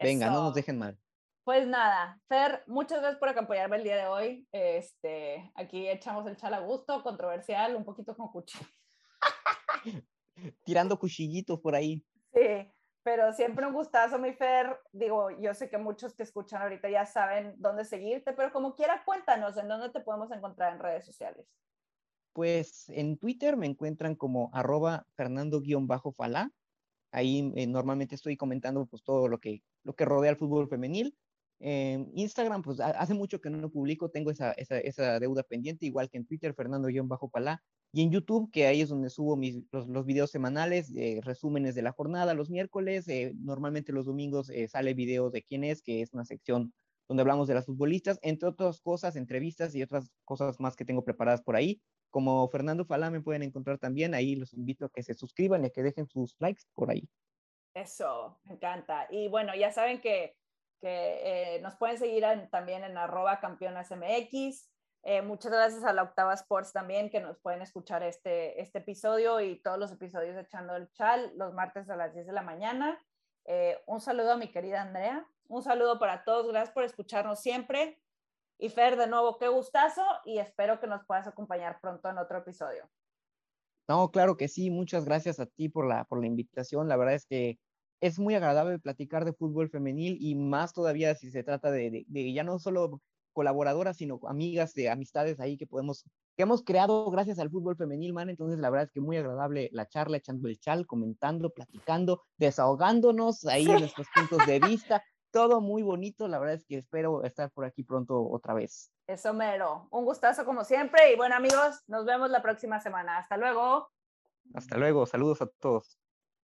S2: Venga, no nos dejen mal.
S1: Pues nada, Fer, muchas gracias por acompañarme el día de hoy. Este, aquí echamos el chal a gusto, controversial, un poquito con cuchillo.
S2: Tirando cuchillitos por ahí.
S1: Sí, pero siempre un gustazo, mi Fer. Digo, yo sé que muchos que escuchan ahorita ya saben dónde seguirte, pero como quiera, cuéntanos en dónde te podemos encontrar en redes sociales.
S2: Pues en Twitter me encuentran como arroba fernando-falá. Ahí eh, normalmente estoy comentando pues todo lo que, lo que rodea al fútbol femenil. En Instagram, pues hace mucho que no publico, tengo esa, esa, esa deuda pendiente, igual que en Twitter, fernando-palá. Y en YouTube, que ahí es donde subo mis, los, los videos semanales, eh, resúmenes de la jornada los miércoles. Eh, normalmente los domingos eh, sale video de quién es, que es una sección donde hablamos de las futbolistas, entre otras cosas, entrevistas y otras cosas más que tengo preparadas por ahí. Como Fernando Falá me pueden encontrar también, ahí los invito a que se suscriban y a que dejen sus likes por ahí.
S1: Eso, me encanta. Y bueno, ya saben que, que nos pueden seguir también en arroba campeonas MX, eh, muchas gracias a la Octava Sports también que nos pueden escuchar este, este episodio y todos los episodios Echando el Chal los martes a las 10 de la mañana. Eh, un saludo a mi querida Andrea, un saludo para todos, gracias por escucharnos siempre. Y Fer, de nuevo, qué gustazo y espero que nos puedas acompañar pronto en otro episodio.
S2: No, claro que sí, muchas gracias a ti por la, por la invitación. La verdad es que es muy agradable platicar de fútbol femenil y más todavía si se trata de, de, de ya no solo colaboradoras, sino amigas de amistades ahí que podemos, que hemos creado gracias al fútbol femenil, man. Entonces, la verdad es que muy agradable la charla, echando el chal, comentando, platicando, desahogándonos ahí en nuestros puntos de vista. Todo muy bonito. La verdad es que espero estar por aquí pronto otra vez.
S1: Eso mero. Un gustazo como siempre. Y bueno, amigos, nos vemos la próxima semana. Hasta luego.
S2: Hasta luego. Saludos a todos.